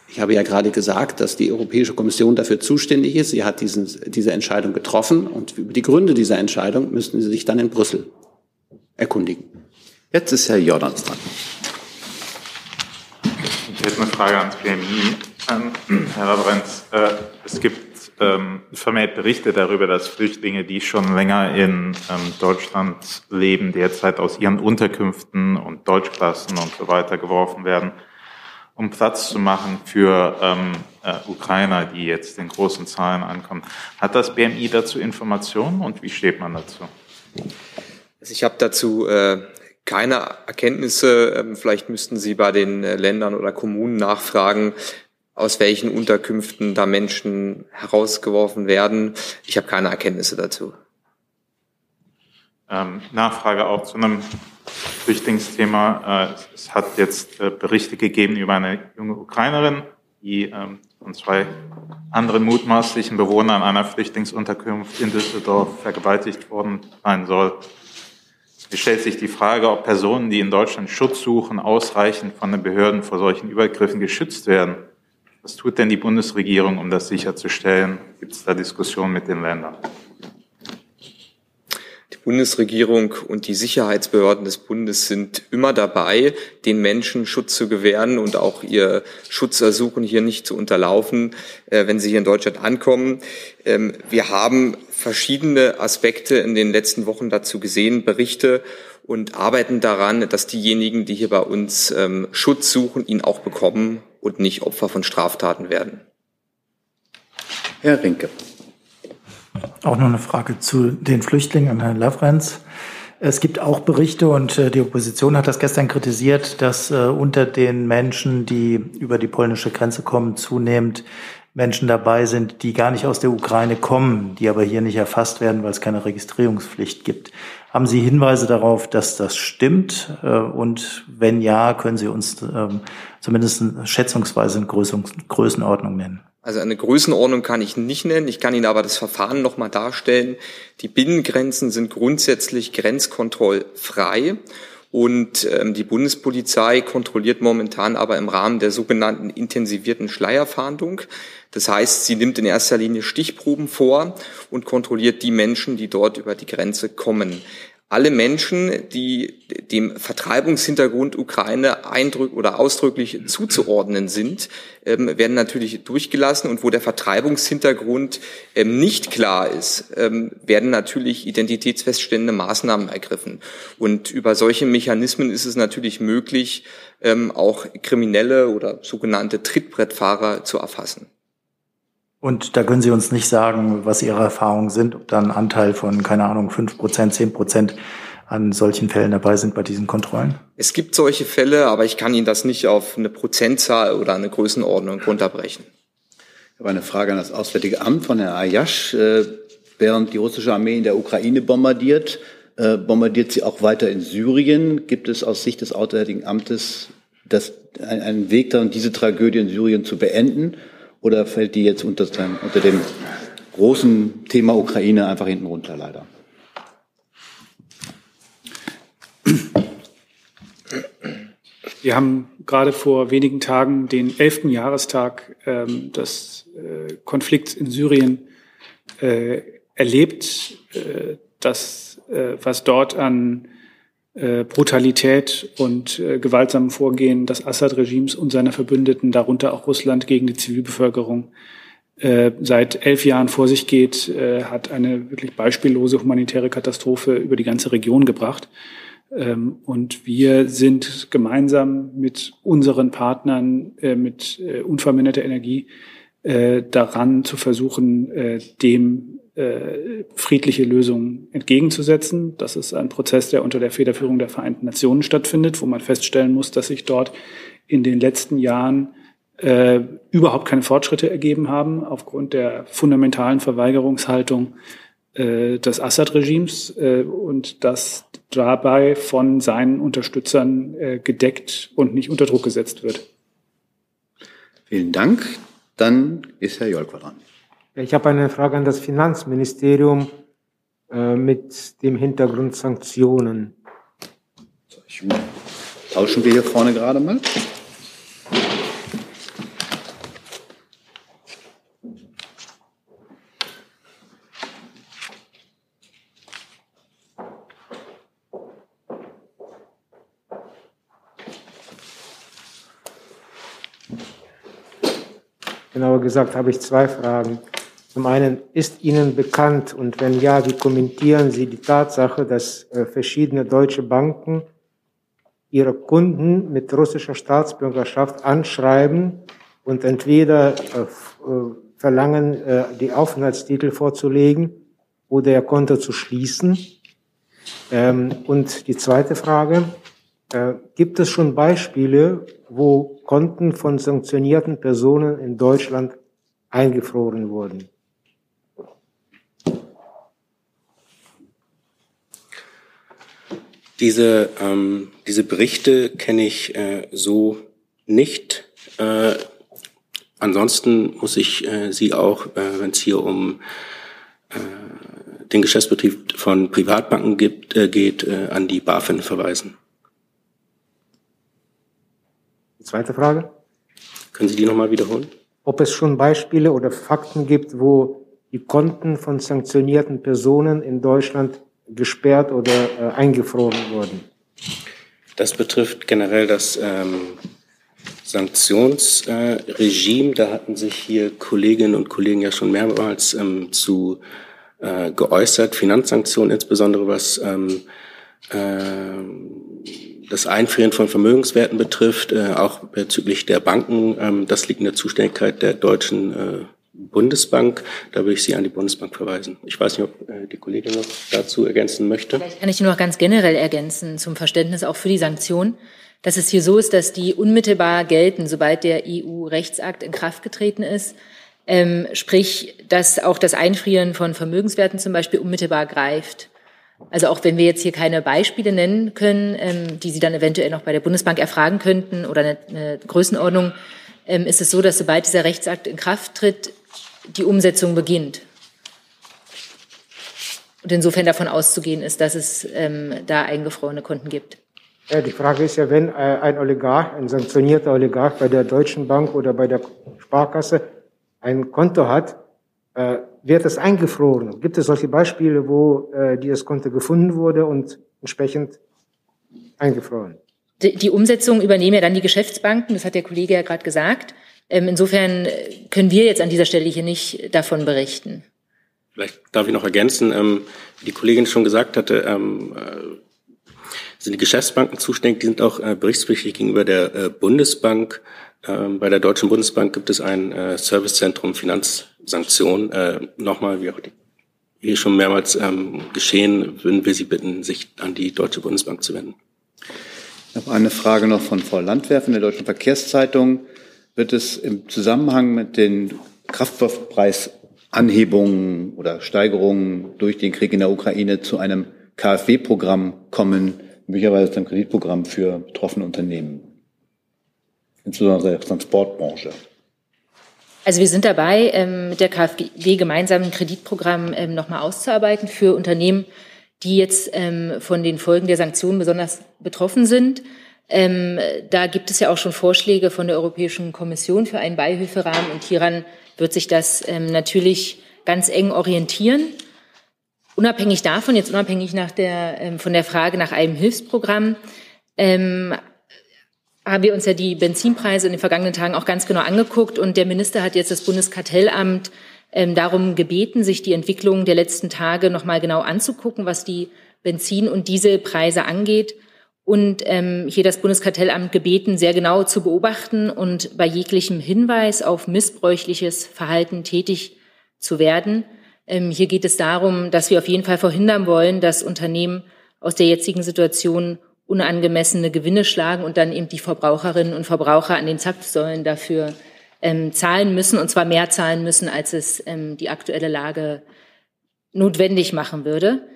Ich habe ja gerade gesagt, dass die Europäische Kommission dafür zuständig ist. Sie hat diesen, diese Entscheidung getroffen und über die Gründe dieser Entscheidung müssten Sie sich dann in Brüssel erkundigen. Jetzt ist Herr Jordans dran. Hätte eine Frage ans BMI. Ähm, Herr Rabrenz, äh, es gibt ähm, vermehrt Berichte darüber, dass Flüchtlinge, die schon länger in ähm, Deutschland leben, derzeit aus ihren Unterkünften und Deutschklassen und so weiter geworfen werden, um Platz zu machen für ähm, äh, Ukrainer, die jetzt in großen Zahlen ankommen. Hat das BMI dazu Informationen und wie steht man dazu? Also ich habe dazu äh, keine Erkenntnisse. Ähm, vielleicht müssten Sie bei den äh, Ländern oder Kommunen nachfragen, aus welchen Unterkünften da Menschen herausgeworfen werden. Ich habe keine Erkenntnisse dazu. Ähm, Nachfrage auch zu einem Flüchtlingsthema. Äh, es hat jetzt äh, Berichte gegeben über eine junge Ukrainerin, die ähm, von zwei anderen mutmaßlichen Bewohnern einer Flüchtlingsunterkunft in Düsseldorf vergewaltigt worden sein soll. Es stellt sich die Frage, ob Personen, die in Deutschland Schutz suchen, ausreichend von den Behörden vor solchen Übergriffen geschützt werden. Was tut denn die Bundesregierung, um das sicherzustellen? Gibt es da Diskussionen mit den Ländern? Bundesregierung und die Sicherheitsbehörden des Bundes sind immer dabei, den Menschen Schutz zu gewähren und auch ihr Schutzersuchen hier nicht zu unterlaufen, äh, wenn sie hier in Deutschland ankommen. Ähm, wir haben verschiedene Aspekte in den letzten Wochen dazu gesehen, Berichte und arbeiten daran, dass diejenigen, die hier bei uns ähm, Schutz suchen, ihn auch bekommen und nicht Opfer von Straftaten werden. Herr Rinke. Auch noch eine Frage zu den Flüchtlingen an Herrn Lavrenz. Es gibt auch Berichte und äh, die Opposition hat das gestern kritisiert, dass äh, unter den Menschen, die über die polnische Grenze kommen, zunehmend Menschen dabei sind, die gar nicht aus der Ukraine kommen, die aber hier nicht erfasst werden, weil es keine Registrierungspflicht gibt. Haben Sie Hinweise darauf, dass das stimmt? Äh, und wenn ja, können Sie uns ähm, zumindest schätzungsweise eine Größenordnung nennen? Also eine Größenordnung kann ich nicht nennen. Ich kann Ihnen aber das Verfahren nochmal darstellen. Die Binnengrenzen sind grundsätzlich grenzkontrollfrei. Und ähm, die Bundespolizei kontrolliert momentan aber im Rahmen der sogenannten intensivierten Schleierfahndung. Das heißt, sie nimmt in erster Linie Stichproben vor und kontrolliert die Menschen, die dort über die Grenze kommen alle Menschen, die dem Vertreibungshintergrund Ukraine eindrück oder ausdrücklich zuzuordnen sind, ähm, werden natürlich durchgelassen. Und wo der Vertreibungshintergrund ähm, nicht klar ist, ähm, werden natürlich identitätsfeststellende Maßnahmen ergriffen. Und über solche Mechanismen ist es natürlich möglich, ähm, auch Kriminelle oder sogenannte Trittbrettfahrer zu erfassen. Und da können Sie uns nicht sagen, was Ihre Erfahrungen sind, ob da ein Anteil von, keine Ahnung, fünf Prozent, zehn Prozent an solchen Fällen dabei sind bei diesen Kontrollen? Es gibt solche Fälle, aber ich kann Ihnen das nicht auf eine Prozentzahl oder eine Größenordnung runterbrechen. Ich habe eine Frage an das Auswärtige Amt von Herrn Ayash. Äh, während die russische Armee in der Ukraine bombardiert, äh, bombardiert sie auch weiter in Syrien. Gibt es aus Sicht des Auswärtigen Amtes das, einen Weg darin, diese Tragödie in Syrien zu beenden? Oder fällt die jetzt unter, unter dem großen Thema Ukraine einfach hinten runter, leider? Wir haben gerade vor wenigen Tagen den elften Jahrestag ähm, des äh, Konflikts in Syrien äh, erlebt. Äh, das, äh, was dort an äh, Brutalität und äh, gewaltsamen Vorgehen des Assad-Regimes und seiner Verbündeten, darunter auch Russland, gegen die Zivilbevölkerung äh, seit elf Jahren vor sich geht, äh, hat eine wirklich beispiellose humanitäre Katastrophe über die ganze Region gebracht. Ähm, und wir sind gemeinsam mit unseren Partnern äh, mit äh, unverminderter Energie äh, daran zu versuchen, dem äh, friedliche Lösungen entgegenzusetzen. Das ist ein Prozess, der unter der Federführung der Vereinten Nationen stattfindet, wo man feststellen muss, dass sich dort in den letzten Jahren äh, überhaupt keine Fortschritte ergeben haben aufgrund der fundamentalen Verweigerungshaltung äh, des Assad-Regimes äh, und das dabei von seinen Unterstützern äh, gedeckt und nicht unter Druck gesetzt wird. Vielen Dank. Dann ist Herr Jolk dran. Ich habe eine Frage an das Finanzministerium äh, mit dem Hintergrund Sanktionen. Tauschen wir hier vorne gerade mal. Genauer gesagt habe ich zwei Fragen. Zum einen, ist Ihnen bekannt und wenn ja, wie kommentieren Sie die Tatsache, dass äh, verschiedene deutsche Banken ihre Kunden mit russischer Staatsbürgerschaft anschreiben und entweder äh, äh verlangen, die Aufenthaltstitel vorzulegen oder ihr Konto zu schließen? Ähm, und die zweite Frage, gibt es schon Beispiele, wo Konten von sanktionierten Personen in Deutschland eingefroren wurden? Diese, ähm, diese Berichte kenne ich äh, so nicht. Äh, ansonsten muss ich äh, Sie auch, äh, wenn es hier um äh, den Geschäftsbetrieb von Privatbanken gibt, äh, geht, äh, an die BaFin verweisen. Die zweite Frage. Können Sie die nochmal wiederholen? Ob es schon Beispiele oder Fakten gibt, wo die Konten von sanktionierten Personen in Deutschland gesperrt oder äh, eingefroren wurden? Das betrifft generell das ähm, Sanktionsregime. Äh, da hatten sich hier Kolleginnen und Kollegen ja schon mehrmals ähm, zu äh, geäußert. Finanzsanktionen insbesondere was ähm, äh, das Einfrieren von Vermögenswerten betrifft, äh, auch bezüglich der Banken. Ähm, das liegt in der Zuständigkeit der deutschen äh, Bundesbank. Da würde ich Sie an die Bundesbank verweisen. Ich weiß nicht, ob äh, die Kollegin noch dazu ergänzen möchte. Vielleicht kann ich nur noch ganz generell ergänzen zum Verständnis auch für die Sanktionen, dass es hier so ist, dass die unmittelbar gelten, sobald der EU-Rechtsakt in Kraft getreten ist. Ähm, sprich, dass auch das Einfrieren von Vermögenswerten zum Beispiel unmittelbar greift. Also auch wenn wir jetzt hier keine Beispiele nennen können, ähm, die Sie dann eventuell noch bei der Bundesbank erfragen könnten oder eine, eine Größenordnung, ähm, ist es so, dass sobald dieser Rechtsakt in Kraft tritt, die Umsetzung beginnt. Und insofern davon auszugehen ist, dass es ähm, da eingefrorene Konten gibt. Ja, die Frage ist ja, wenn äh, ein Oligarch, ein sanktionierter Oligarch bei der Deutschen Bank oder bei der Sparkasse ein Konto hat, äh, wird es eingefroren. Gibt es solche Beispiele, wo äh, dieses Konto gefunden wurde und entsprechend eingefroren? Die, die Umsetzung übernehmen ja dann die Geschäftsbanken, das hat der Kollege ja gerade gesagt. Ähm, insofern können wir jetzt an dieser Stelle hier nicht davon berichten. Vielleicht darf ich noch ergänzen, ähm, wie die Kollegin schon gesagt hatte, ähm, äh, sind die Geschäftsbanken zuständig, die sind auch äh, berichtspflichtig gegenüber der äh, Bundesbank. Bei der Deutschen Bundesbank gibt es ein äh, Servicezentrum Finanzsanktionen. Äh, nochmal, wie auch die, hier schon mehrmals geschehen, würden wir Sie bitten, sich an die Deutsche Bundesbank zu wenden. Ich habe eine Frage noch von Frau Landwehr von der Deutschen Verkehrszeitung wird es im Zusammenhang mit den Kraftstoffpreisanhebungen oder Steigerungen durch den Krieg in der Ukraine zu einem KfW-Programm kommen, möglicherweise zu einem Kreditprogramm für betroffene Unternehmen, insbesondere der Transportbranche. Also wir sind dabei, ähm, mit der KfW gemeinsam ein Kreditprogramm ähm, nochmal auszuarbeiten für Unternehmen, die jetzt ähm, von den Folgen der Sanktionen besonders betroffen sind. Ähm, da gibt es ja auch schon Vorschläge von der Europäischen Kommission für einen Beihilferahmen und hieran wird sich das ähm, natürlich ganz eng orientieren. Unabhängig davon, jetzt unabhängig nach der, ähm, von der Frage nach einem Hilfsprogramm, ähm, haben wir uns ja die Benzinpreise in den vergangenen Tagen auch ganz genau angeguckt und der Minister hat jetzt das Bundeskartellamt ähm, darum gebeten, sich die Entwicklung der letzten Tage noch mal genau anzugucken, was die Benzin- und Dieselpreise angeht und ähm, hier das Bundeskartellamt gebeten, sehr genau zu beobachten und bei jeglichem Hinweis auf missbräuchliches Verhalten tätig zu werden. Ähm, hier geht es darum, dass wir auf jeden Fall verhindern wollen, dass Unternehmen aus der jetzigen Situation unangemessene Gewinne schlagen und dann eben die Verbraucherinnen und Verbraucher an den Zapfsäulen dafür ähm, zahlen müssen, und zwar mehr zahlen müssen, als es ähm, die aktuelle Lage notwendig machen würde.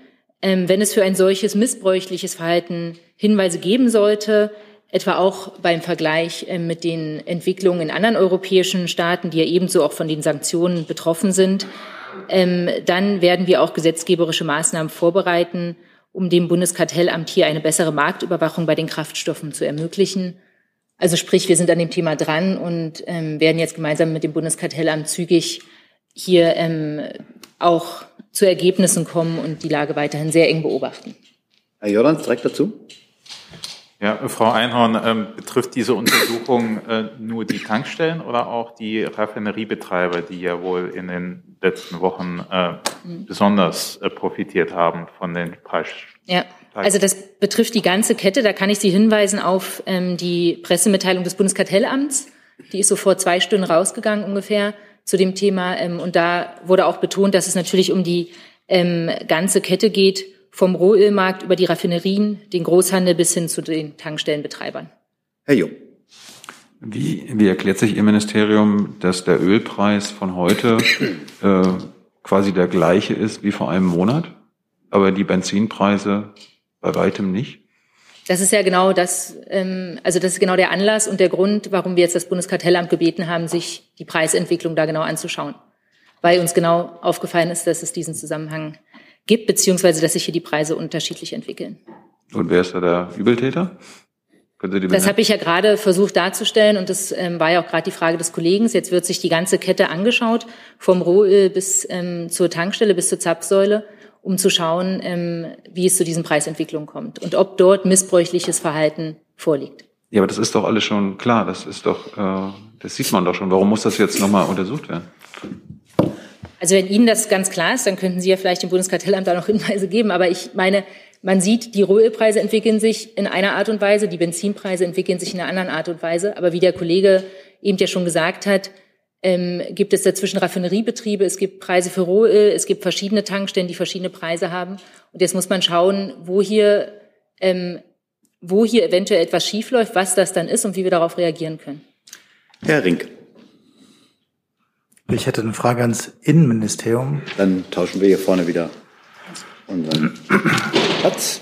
Ähm, wenn es für ein solches missbräuchliches Verhalten Hinweise geben sollte, etwa auch beim Vergleich äh, mit den Entwicklungen in anderen europäischen Staaten, die ja ebenso auch von den Sanktionen betroffen sind, ähm, dann werden wir auch gesetzgeberische Maßnahmen vorbereiten, um dem Bundeskartellamt hier eine bessere Marktüberwachung bei den Kraftstoffen zu ermöglichen. Also sprich, wir sind an dem Thema dran und ähm, werden jetzt gemeinsam mit dem Bundeskartellamt zügig hier auch zu Ergebnissen kommen und die Lage weiterhin sehr eng beobachten. Herr Jordans, direkt dazu. Ja, Frau Einhorn, ähm, betrifft diese Untersuchung äh, nur die Tankstellen oder auch die Raffineriebetreiber, die ja wohl in den letzten Wochen äh, mhm. besonders äh, profitiert haben von den Preis? Ja, also das betrifft die ganze Kette. Da kann ich Sie hinweisen auf ähm, die Pressemitteilung des Bundeskartellamts. Die ist so vor zwei Stunden rausgegangen ungefähr zu dem Thema. Ähm, und da wurde auch betont, dass es natürlich um die ähm, ganze Kette geht, vom Rohölmarkt über die Raffinerien, den Großhandel bis hin zu den Tankstellenbetreibern. Herr Jung. Wie, wie erklärt sich Ihr Ministerium, dass der Ölpreis von heute äh, quasi der gleiche ist wie vor einem Monat, aber die Benzinpreise bei weitem nicht? Das ist ja genau das, ähm, also das ist genau der Anlass und der Grund, warum wir jetzt das Bundeskartellamt gebeten haben, sich die Preisentwicklung da genau anzuschauen. Weil uns genau aufgefallen ist, dass es diesen Zusammenhang gibt, beziehungsweise dass sich hier die Preise unterschiedlich entwickeln. Und wer ist da der Übeltäter? Das habe ich ja gerade versucht darzustellen und das ähm, war ja auch gerade die Frage des Kollegen. Jetzt wird sich die ganze Kette angeschaut, vom Rohöl bis ähm, zur Tankstelle bis zur Zapfsäule, um zu schauen, ähm, wie es zu diesen Preisentwicklungen kommt und ob dort missbräuchliches Verhalten vorliegt. Ja, aber das ist doch alles schon klar. Das ist doch, äh, das sieht man doch schon. Warum muss das jetzt nochmal untersucht werden? Also wenn Ihnen das ganz klar ist, dann könnten Sie ja vielleicht dem Bundeskartellamt da noch Hinweise geben. Aber ich meine, man sieht, die Rohölpreise entwickeln sich in einer Art und Weise, die Benzinpreise entwickeln sich in einer anderen Art und Weise. Aber wie der Kollege eben ja schon gesagt hat, ähm, gibt es dazwischen Raffineriebetriebe, es gibt Preise für Rohöl, es gibt verschiedene Tankstellen, die verschiedene Preise haben. Und jetzt muss man schauen, wo hier, ähm, wo hier eventuell etwas schiefläuft, was das dann ist und wie wir darauf reagieren können. Herr Rink. Ich hätte eine Frage ans Innenministerium. Dann tauschen wir hier vorne wieder unseren Platz.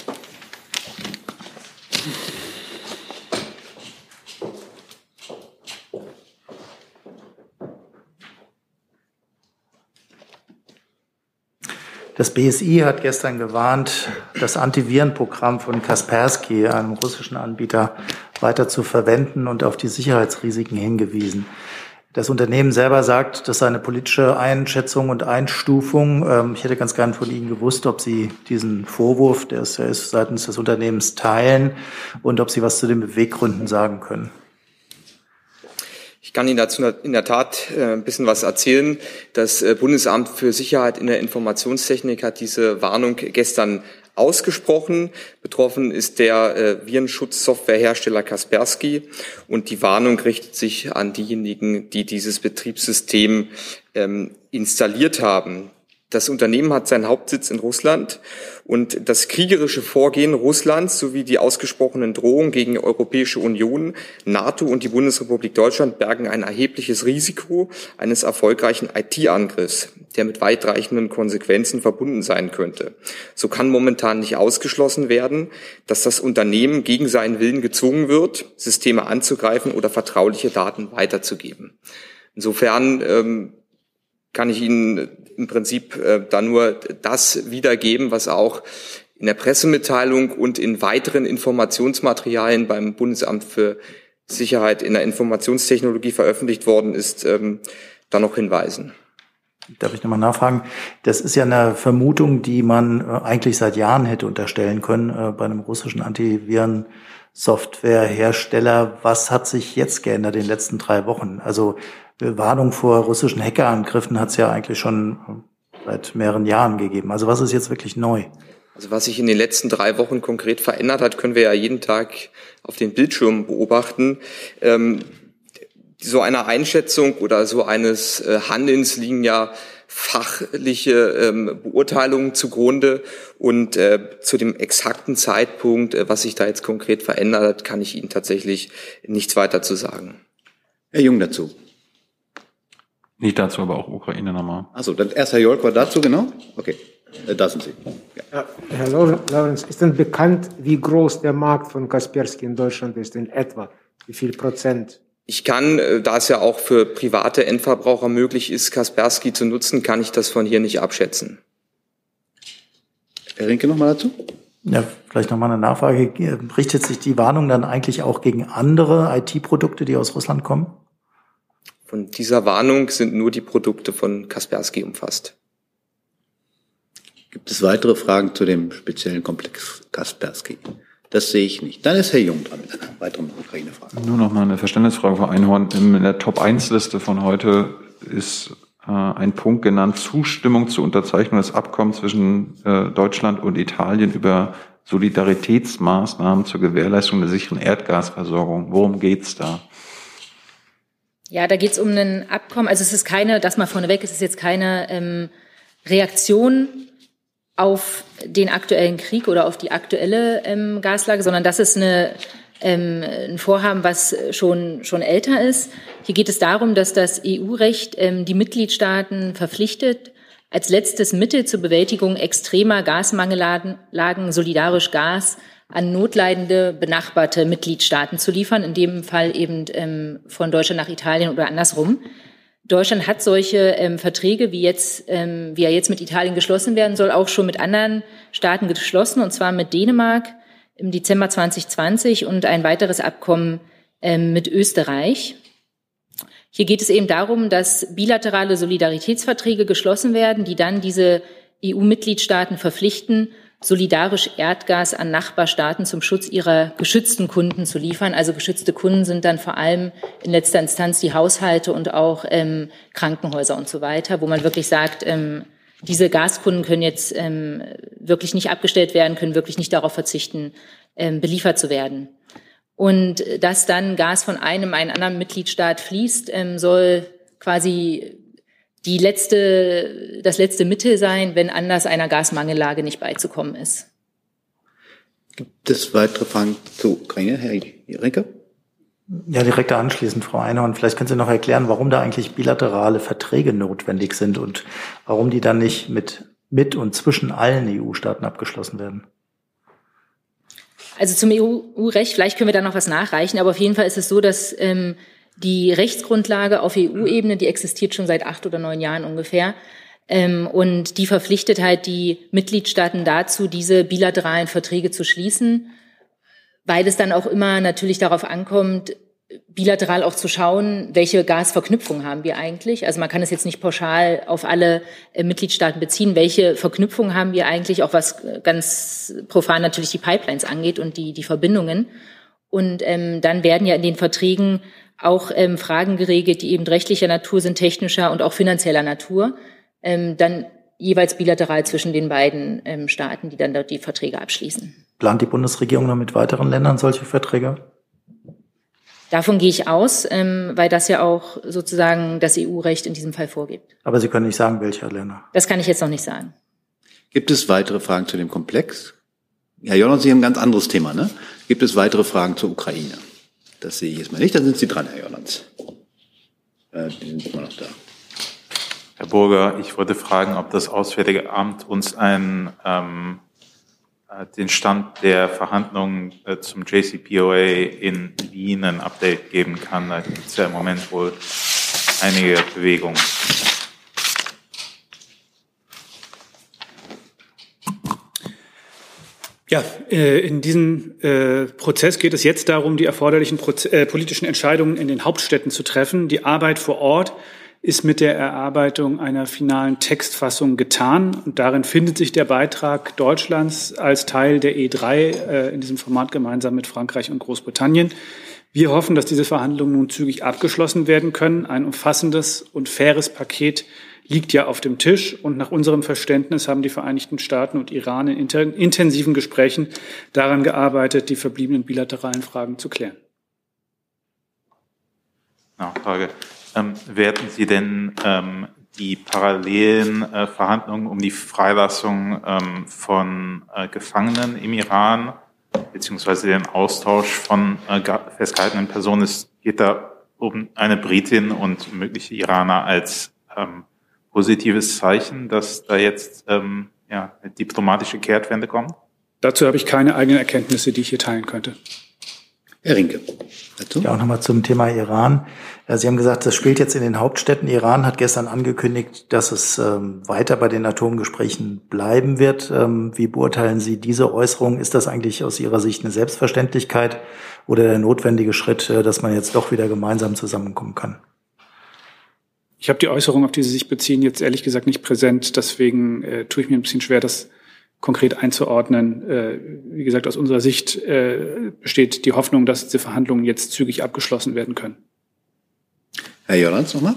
Das BSI hat gestern gewarnt, das Antivirenprogramm von Kaspersky, einem russischen Anbieter, weiter zu verwenden und auf die Sicherheitsrisiken hingewiesen. Das Unternehmen selber sagt, das sei eine politische Einschätzung und Einstufung. Ähm, ich hätte ganz gern von Ihnen gewusst, ob Sie diesen Vorwurf, der es ja ist, seitens des Unternehmens teilen und ob Sie was zu den Beweggründen sagen können. Ich kann Ihnen dazu in der Tat äh, ein bisschen was erzählen. Das äh, Bundesamt für Sicherheit in der Informationstechnik hat diese Warnung gestern ausgesprochen. Betroffen ist der äh, Virenschutzsoftwarehersteller Kaspersky und die Warnung richtet sich an diejenigen, die dieses Betriebssystem ähm, installiert haben. Das Unternehmen hat seinen Hauptsitz in Russland und das kriegerische Vorgehen Russlands sowie die ausgesprochenen Drohungen gegen die Europäische Union, NATO und die Bundesrepublik Deutschland bergen ein erhebliches Risiko eines erfolgreichen IT-Angriffs, der mit weitreichenden Konsequenzen verbunden sein könnte. So kann momentan nicht ausgeschlossen werden, dass das Unternehmen gegen seinen Willen gezwungen wird, Systeme anzugreifen oder vertrauliche Daten weiterzugeben. Insofern ähm, kann ich Ihnen im Prinzip äh, da nur das wiedergeben, was auch in der Pressemitteilung und in weiteren Informationsmaterialien beim Bundesamt für Sicherheit in der Informationstechnologie veröffentlicht worden ist, ähm, da noch hinweisen. Darf ich nochmal nachfragen? Das ist ja eine Vermutung, die man äh, eigentlich seit Jahren hätte unterstellen können äh, bei einem russischen Antiviren-Softwarehersteller. Was hat sich jetzt geändert in den letzten drei Wochen? Also Warnung vor russischen Hackerangriffen hat es ja eigentlich schon seit mehreren Jahren gegeben. Also was ist jetzt wirklich neu? Also was sich in den letzten drei Wochen konkret verändert hat, können wir ja jeden Tag auf den Bildschirmen beobachten. Ähm, so einer Einschätzung oder so eines äh, Handelns liegen ja fachliche ähm, Beurteilungen zugrunde und äh, zu dem exakten Zeitpunkt, äh, was sich da jetzt konkret verändert hat, kann ich Ihnen tatsächlich nichts weiter zu sagen. Herr Jung dazu. Nicht dazu, aber auch Ukraine nochmal. Achso, dann erst Herr Jolk war dazu, genau? Okay, äh, da sind Sie. Ja. Herr Lorenz, ist denn bekannt, wie groß der Markt von Kaspersky in Deutschland ist, in etwa? Wie viel Prozent? Ich kann, äh, da es ja auch für private Endverbraucher möglich ist, Kaspersky zu nutzen, kann ich das von hier nicht abschätzen. Herr Rinke nochmal dazu? Ja, vielleicht nochmal eine Nachfrage. Richtet sich die Warnung dann eigentlich auch gegen andere IT-Produkte, die aus Russland kommen? Von dieser Warnung sind nur die Produkte von Kaspersky umfasst. Gibt es weitere Fragen zu dem speziellen Komplex Kaspersky? Das sehe ich nicht. Dann ist Herr Jung dran mit einer weiteren Ukraine-Frage. Nur noch mal eine Verständnisfrage von Einhorn. In der Top-1-Liste von heute ist äh, ein Punkt genannt, Zustimmung zur Unterzeichnung des Abkommens zwischen äh, Deutschland und Italien über Solidaritätsmaßnahmen zur Gewährleistung der sicheren Erdgasversorgung. Worum geht's da? Ja, da geht es um ein Abkommen. Also es ist keine, das mal vorneweg, es ist jetzt keine ähm, Reaktion auf den aktuellen Krieg oder auf die aktuelle ähm, Gaslage, sondern das ist eine, ähm, ein Vorhaben, was schon, schon älter ist. Hier geht es darum, dass das EU-Recht ähm, die Mitgliedstaaten verpflichtet, als letztes Mittel zur Bewältigung extremer Gasmangellagen solidarisch Gas an notleidende benachbarte Mitgliedstaaten zu liefern, in dem Fall eben ähm, von Deutschland nach Italien oder andersrum. Deutschland hat solche ähm, Verträge, wie jetzt, ähm, wie er jetzt mit Italien geschlossen werden soll, auch schon mit anderen Staaten geschlossen, und zwar mit Dänemark im Dezember 2020 und ein weiteres Abkommen ähm, mit Österreich. Hier geht es eben darum, dass bilaterale Solidaritätsverträge geschlossen werden, die dann diese EU-Mitgliedstaaten verpflichten, solidarisch Erdgas an Nachbarstaaten zum Schutz ihrer geschützten Kunden zu liefern. Also geschützte Kunden sind dann vor allem in letzter Instanz die Haushalte und auch ähm, Krankenhäuser und so weiter, wo man wirklich sagt, ähm, diese Gaskunden können jetzt ähm, wirklich nicht abgestellt werden, können wirklich nicht darauf verzichten, ähm, beliefert zu werden. Und dass dann Gas von einem einen anderen Mitgliedstaat fließt, ähm, soll quasi die letzte, das letzte Mittel sein, wenn anders einer Gasmangellage nicht beizukommen ist. Gibt es weitere Fragen zu Ukraine, Herr Rinke? Ja, direkt anschließend, Frau Einhorn. Vielleicht können Sie noch erklären, warum da eigentlich bilaterale Verträge notwendig sind und warum die dann nicht mit, mit und zwischen allen EU-Staaten abgeschlossen werden. Also zum EU-Recht, vielleicht können wir da noch was nachreichen, aber auf jeden Fall ist es so, dass ähm, die Rechtsgrundlage auf EU-Ebene, die existiert schon seit acht oder neun Jahren ungefähr. Ähm, und die verpflichtet halt die Mitgliedstaaten dazu, diese bilateralen Verträge zu schließen, weil es dann auch immer natürlich darauf ankommt, bilateral auch zu schauen, welche Gasverknüpfung haben wir eigentlich. Also man kann es jetzt nicht pauschal auf alle äh, Mitgliedstaaten beziehen. Welche Verknüpfung haben wir eigentlich, auch was ganz profan natürlich die Pipelines angeht und die, die Verbindungen. Und ähm, dann werden ja in den Verträgen auch ähm, Fragen geregelt, die eben rechtlicher Natur sind, technischer und auch finanzieller Natur, ähm, dann jeweils bilateral zwischen den beiden ähm, Staaten, die dann dort die Verträge abschließen. Plant die Bundesregierung noch mit weiteren Ländern solche Verträge? Davon gehe ich aus, ähm, weil das ja auch sozusagen das EU-Recht in diesem Fall vorgibt. Aber Sie können nicht sagen, welche Länder. Das kann ich jetzt noch nicht sagen. Gibt es weitere Fragen zu dem Komplex? Herr Jonas, Sie haben ein ganz anderes Thema, ne? Gibt es weitere Fragen zur Ukraine? Das sehe ich jetzt mal nicht. Dann sind Sie dran, Herr Jollands. Äh, die sind immer noch da. Herr Burger, ich wollte fragen, ob das Auswärtige Amt uns ein, ähm, äh, den Stand der Verhandlungen äh, zum JCPOA in Wien ein Update geben kann. Da gibt es ja im Moment wohl einige Bewegungen. Ja, äh, in diesem äh, Prozess geht es jetzt darum, die erforderlichen äh, politischen Entscheidungen in den Hauptstädten zu treffen. Die Arbeit vor Ort ist mit der Erarbeitung einer finalen Textfassung getan. Und darin findet sich der Beitrag Deutschlands als Teil der E3 in diesem Format gemeinsam mit Frankreich und Großbritannien. Wir hoffen, dass diese Verhandlungen nun zügig abgeschlossen werden können. Ein umfassendes und faires Paket liegt ja auf dem Tisch. Und nach unserem Verständnis haben die Vereinigten Staaten und Iran in intensiven Gesprächen daran gearbeitet, die verbliebenen bilateralen Fragen zu klären. Nachfrage. Ähm, werden Sie denn ähm, die parallelen äh, Verhandlungen um die Freilassung ähm, von äh, Gefangenen im Iran beziehungsweise den Austausch von äh, festgehaltenen Personen, es geht da um eine Britin und mögliche Iraner als ähm, positives Zeichen, dass da jetzt ähm, ja, eine diplomatische Kehrtwende kommt? Dazu habe ich keine eigenen Erkenntnisse, die ich hier teilen könnte. Herr Rinke. Dazu? Ja, auch nochmal zum Thema Iran. Sie haben gesagt, das spielt jetzt in den Hauptstädten. Iran hat gestern angekündigt, dass es ähm, weiter bei den Atomgesprächen bleiben wird. Ähm, wie beurteilen Sie diese Äußerung? Ist das eigentlich aus Ihrer Sicht eine Selbstverständlichkeit oder der notwendige Schritt, äh, dass man jetzt doch wieder gemeinsam zusammenkommen kann? Ich habe die Äußerung, auf die Sie sich beziehen, jetzt ehrlich gesagt nicht präsent. Deswegen äh, tue ich mir ein bisschen schwer, das konkret einzuordnen. Äh, wie gesagt, aus unserer Sicht äh, besteht die Hoffnung, dass diese Verhandlungen jetzt zügig abgeschlossen werden können. Herr Jollands nochmal.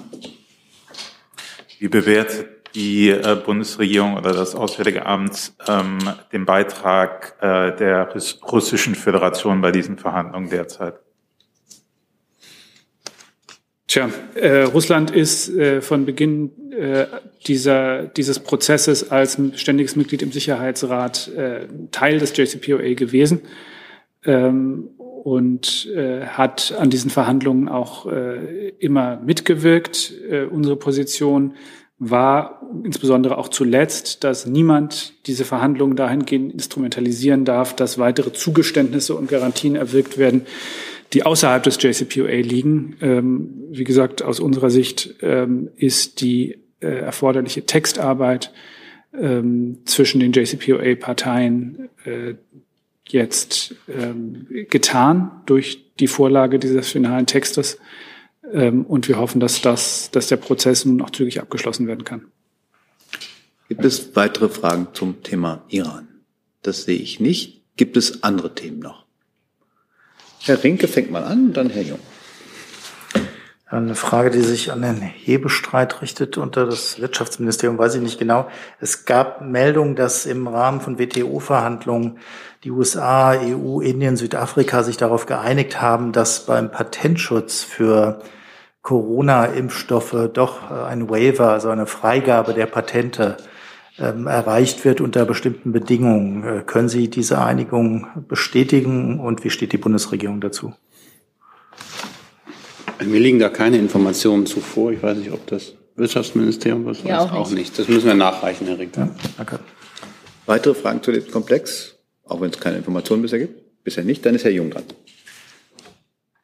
Wie bewertet die äh, Bundesregierung oder das Auswärtige Amt ähm, den Beitrag äh, der Russischen Föderation bei diesen Verhandlungen derzeit? Tja, äh, Russland ist äh, von Beginn äh, dieser, dieses Prozesses als ständiges Mitglied im Sicherheitsrat äh, Teil des JCPOA gewesen ähm, und äh, hat an diesen Verhandlungen auch äh, immer mitgewirkt. Äh, unsere Position war insbesondere auch zuletzt, dass niemand diese Verhandlungen dahingehend instrumentalisieren darf, dass weitere Zugeständnisse und Garantien erwirkt werden, die außerhalb des JCPOA liegen. Ähm, wie gesagt, aus unserer Sicht ähm, ist die äh, erforderliche Textarbeit ähm, zwischen den JCPOA-Parteien äh, jetzt ähm, getan durch die Vorlage dieses finalen Textes. Ähm, und wir hoffen, dass, das, dass der Prozess nun auch zügig abgeschlossen werden kann. Gibt es weitere Fragen zum Thema Iran? Das sehe ich nicht. Gibt es andere Themen noch? Herr Rinke fängt mal an, dann Herr Jung. Eine Frage, die sich an den Hebestreit richtet unter das Wirtschaftsministerium, weiß ich nicht genau. Es gab Meldungen, dass im Rahmen von WTO-Verhandlungen die USA, EU, Indien, Südafrika sich darauf geeinigt haben, dass beim Patentschutz für Corona-Impfstoffe doch ein Waiver, also eine Freigabe der Patente erreicht wird unter bestimmten Bedingungen. Äh, können Sie diese Einigung bestätigen und wie steht die Bundesregierung dazu? Mir liegen da keine Informationen zu vor. Ich weiß nicht, ob das Wirtschaftsministerium was ja, auch, auch nicht. Das müssen wir nachreichen, Herr Rick. Ja, danke. Weitere Fragen zu dem Komplex? Auch wenn es keine Informationen bisher gibt? Bisher nicht, dann ist Herr Jung dran.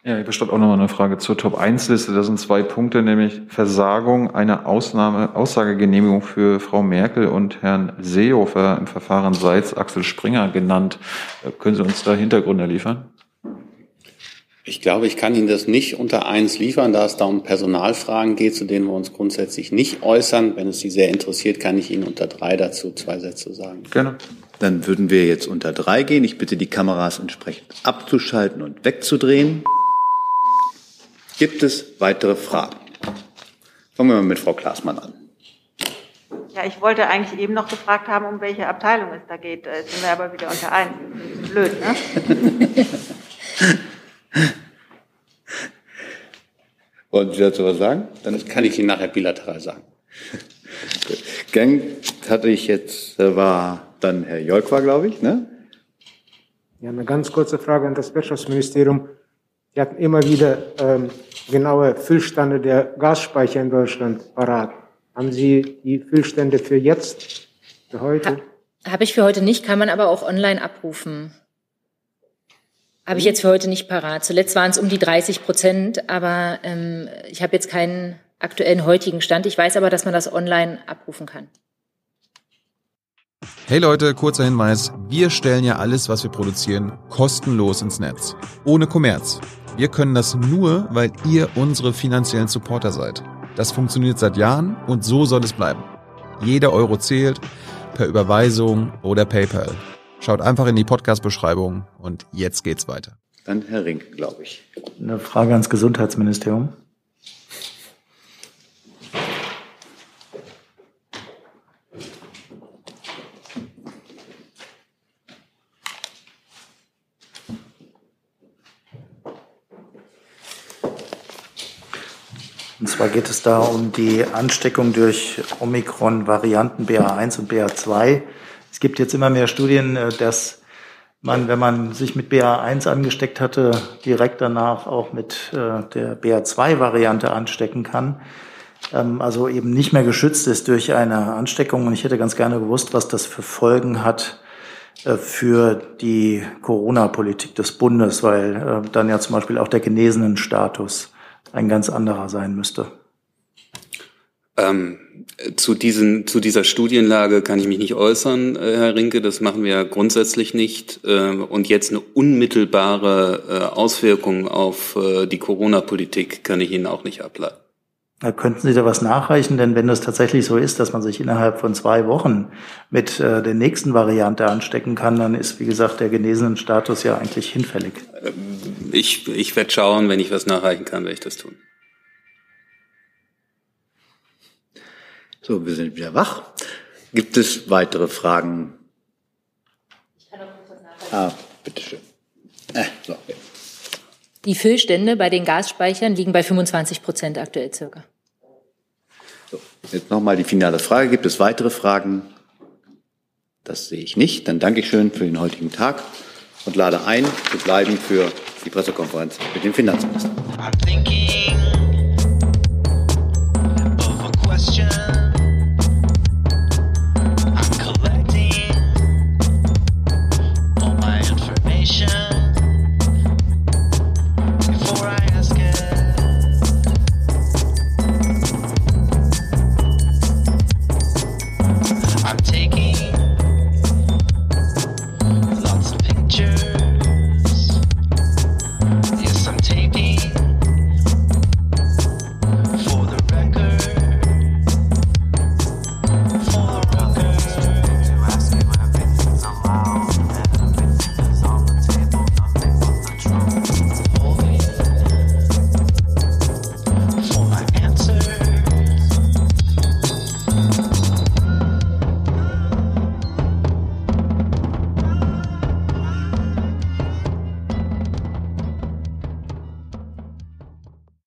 Ja, hier bestand auch nochmal eine Frage zur Top-1-Liste. Das sind zwei Punkte, nämlich Versagung einer Ausnahme, Aussagegenehmigung für Frau Merkel und Herrn Seehofer im Verfahren Seitz Axel Springer genannt. Äh, können Sie uns da Hintergründe liefern? Ich glaube, ich kann Ihnen das nicht unter eins liefern, da es da um Personalfragen geht, zu denen wir uns grundsätzlich nicht äußern. Wenn es Sie sehr interessiert, kann ich Ihnen unter drei dazu zwei Sätze sagen. Gerne. Dann würden wir jetzt unter drei gehen. Ich bitte die Kameras entsprechend abzuschalten und wegzudrehen. Gibt es weitere Fragen? Fangen wir mal mit Frau Klaasmann an. Ja, ich wollte eigentlich eben noch gefragt haben, um welche Abteilung es da geht. Jetzt sind wir aber wieder unter eins. Blöd, ne? Wollen Sie dazu was sagen? Dann das kann ich Ihnen nachher bilateral sagen. Gang hatte ich jetzt, äh, war dann Herr Jolk war, glaube ich, ne? Ja, eine ganz kurze Frage an das Wirtschaftsministerium. Sie hatten immer wieder ähm, genaue Füllstände der Gasspeicher in Deutschland parat. Haben Sie die Füllstände für jetzt, für heute? Ha, Habe ich für heute nicht, kann man aber auch online abrufen. Habe ich jetzt für heute nicht parat. Zuletzt waren es um die 30 Prozent, aber ähm, ich habe jetzt keinen aktuellen heutigen Stand. Ich weiß aber, dass man das online abrufen kann. Hey Leute, kurzer Hinweis. Wir stellen ja alles, was wir produzieren, kostenlos ins Netz. Ohne Kommerz. Wir können das nur, weil ihr unsere finanziellen Supporter seid. Das funktioniert seit Jahren und so soll es bleiben. Jeder Euro zählt, per Überweisung oder PayPal. Schaut einfach in die Podcast-Beschreibung und jetzt geht's weiter. Dann Herr Rink, glaube ich. Eine Frage ans Gesundheitsministerium. Und zwar geht es da um die Ansteckung durch Omikron-Varianten BA1 und BA2. Es gibt jetzt immer mehr Studien, äh, dass man, wenn man sich mit BA1 angesteckt hatte, direkt danach auch mit äh, der BA2-Variante anstecken kann. Ähm, also eben nicht mehr geschützt ist durch eine Ansteckung. Und ich hätte ganz gerne gewusst, was das für Folgen hat äh, für die Corona-Politik des Bundes, weil dann ja zum Beispiel auch der genesenen Status ein ganz anderer sein müsste. Ähm, zu, diesen, zu dieser Studienlage kann ich mich nicht äußern, äh, Herr Rinke. Das machen wir grundsätzlich nicht. Äh, und jetzt eine unmittelbare äh, Auswirkung auf äh, die Corona-Politik kann ich Ihnen auch nicht ableiten. Da könnten Sie da was nachreichen? Denn wenn das tatsächlich so ist, dass man sich innerhalb von zwei Wochen mit äh, der nächsten Variante anstecken kann, dann ist, wie gesagt, der genesenen Status ja eigentlich hinfällig. Ähm, ich, ich werde schauen, wenn ich was nachreichen kann, werde ich das tun. So, wir sind wieder wach. Gibt es weitere Fragen? Ich kann auch kurz was nachreichen. Ah, bitteschön. Äh, so. Die Füllstände bei den Gasspeichern liegen bei 25 Prozent aktuell circa. So, jetzt nochmal die finale Frage. Gibt es weitere Fragen? Das sehe ich nicht. Dann danke ich schön für den heutigen Tag und lade ein, zu bleiben für die Pressekonferenz mit dem Finanzminister.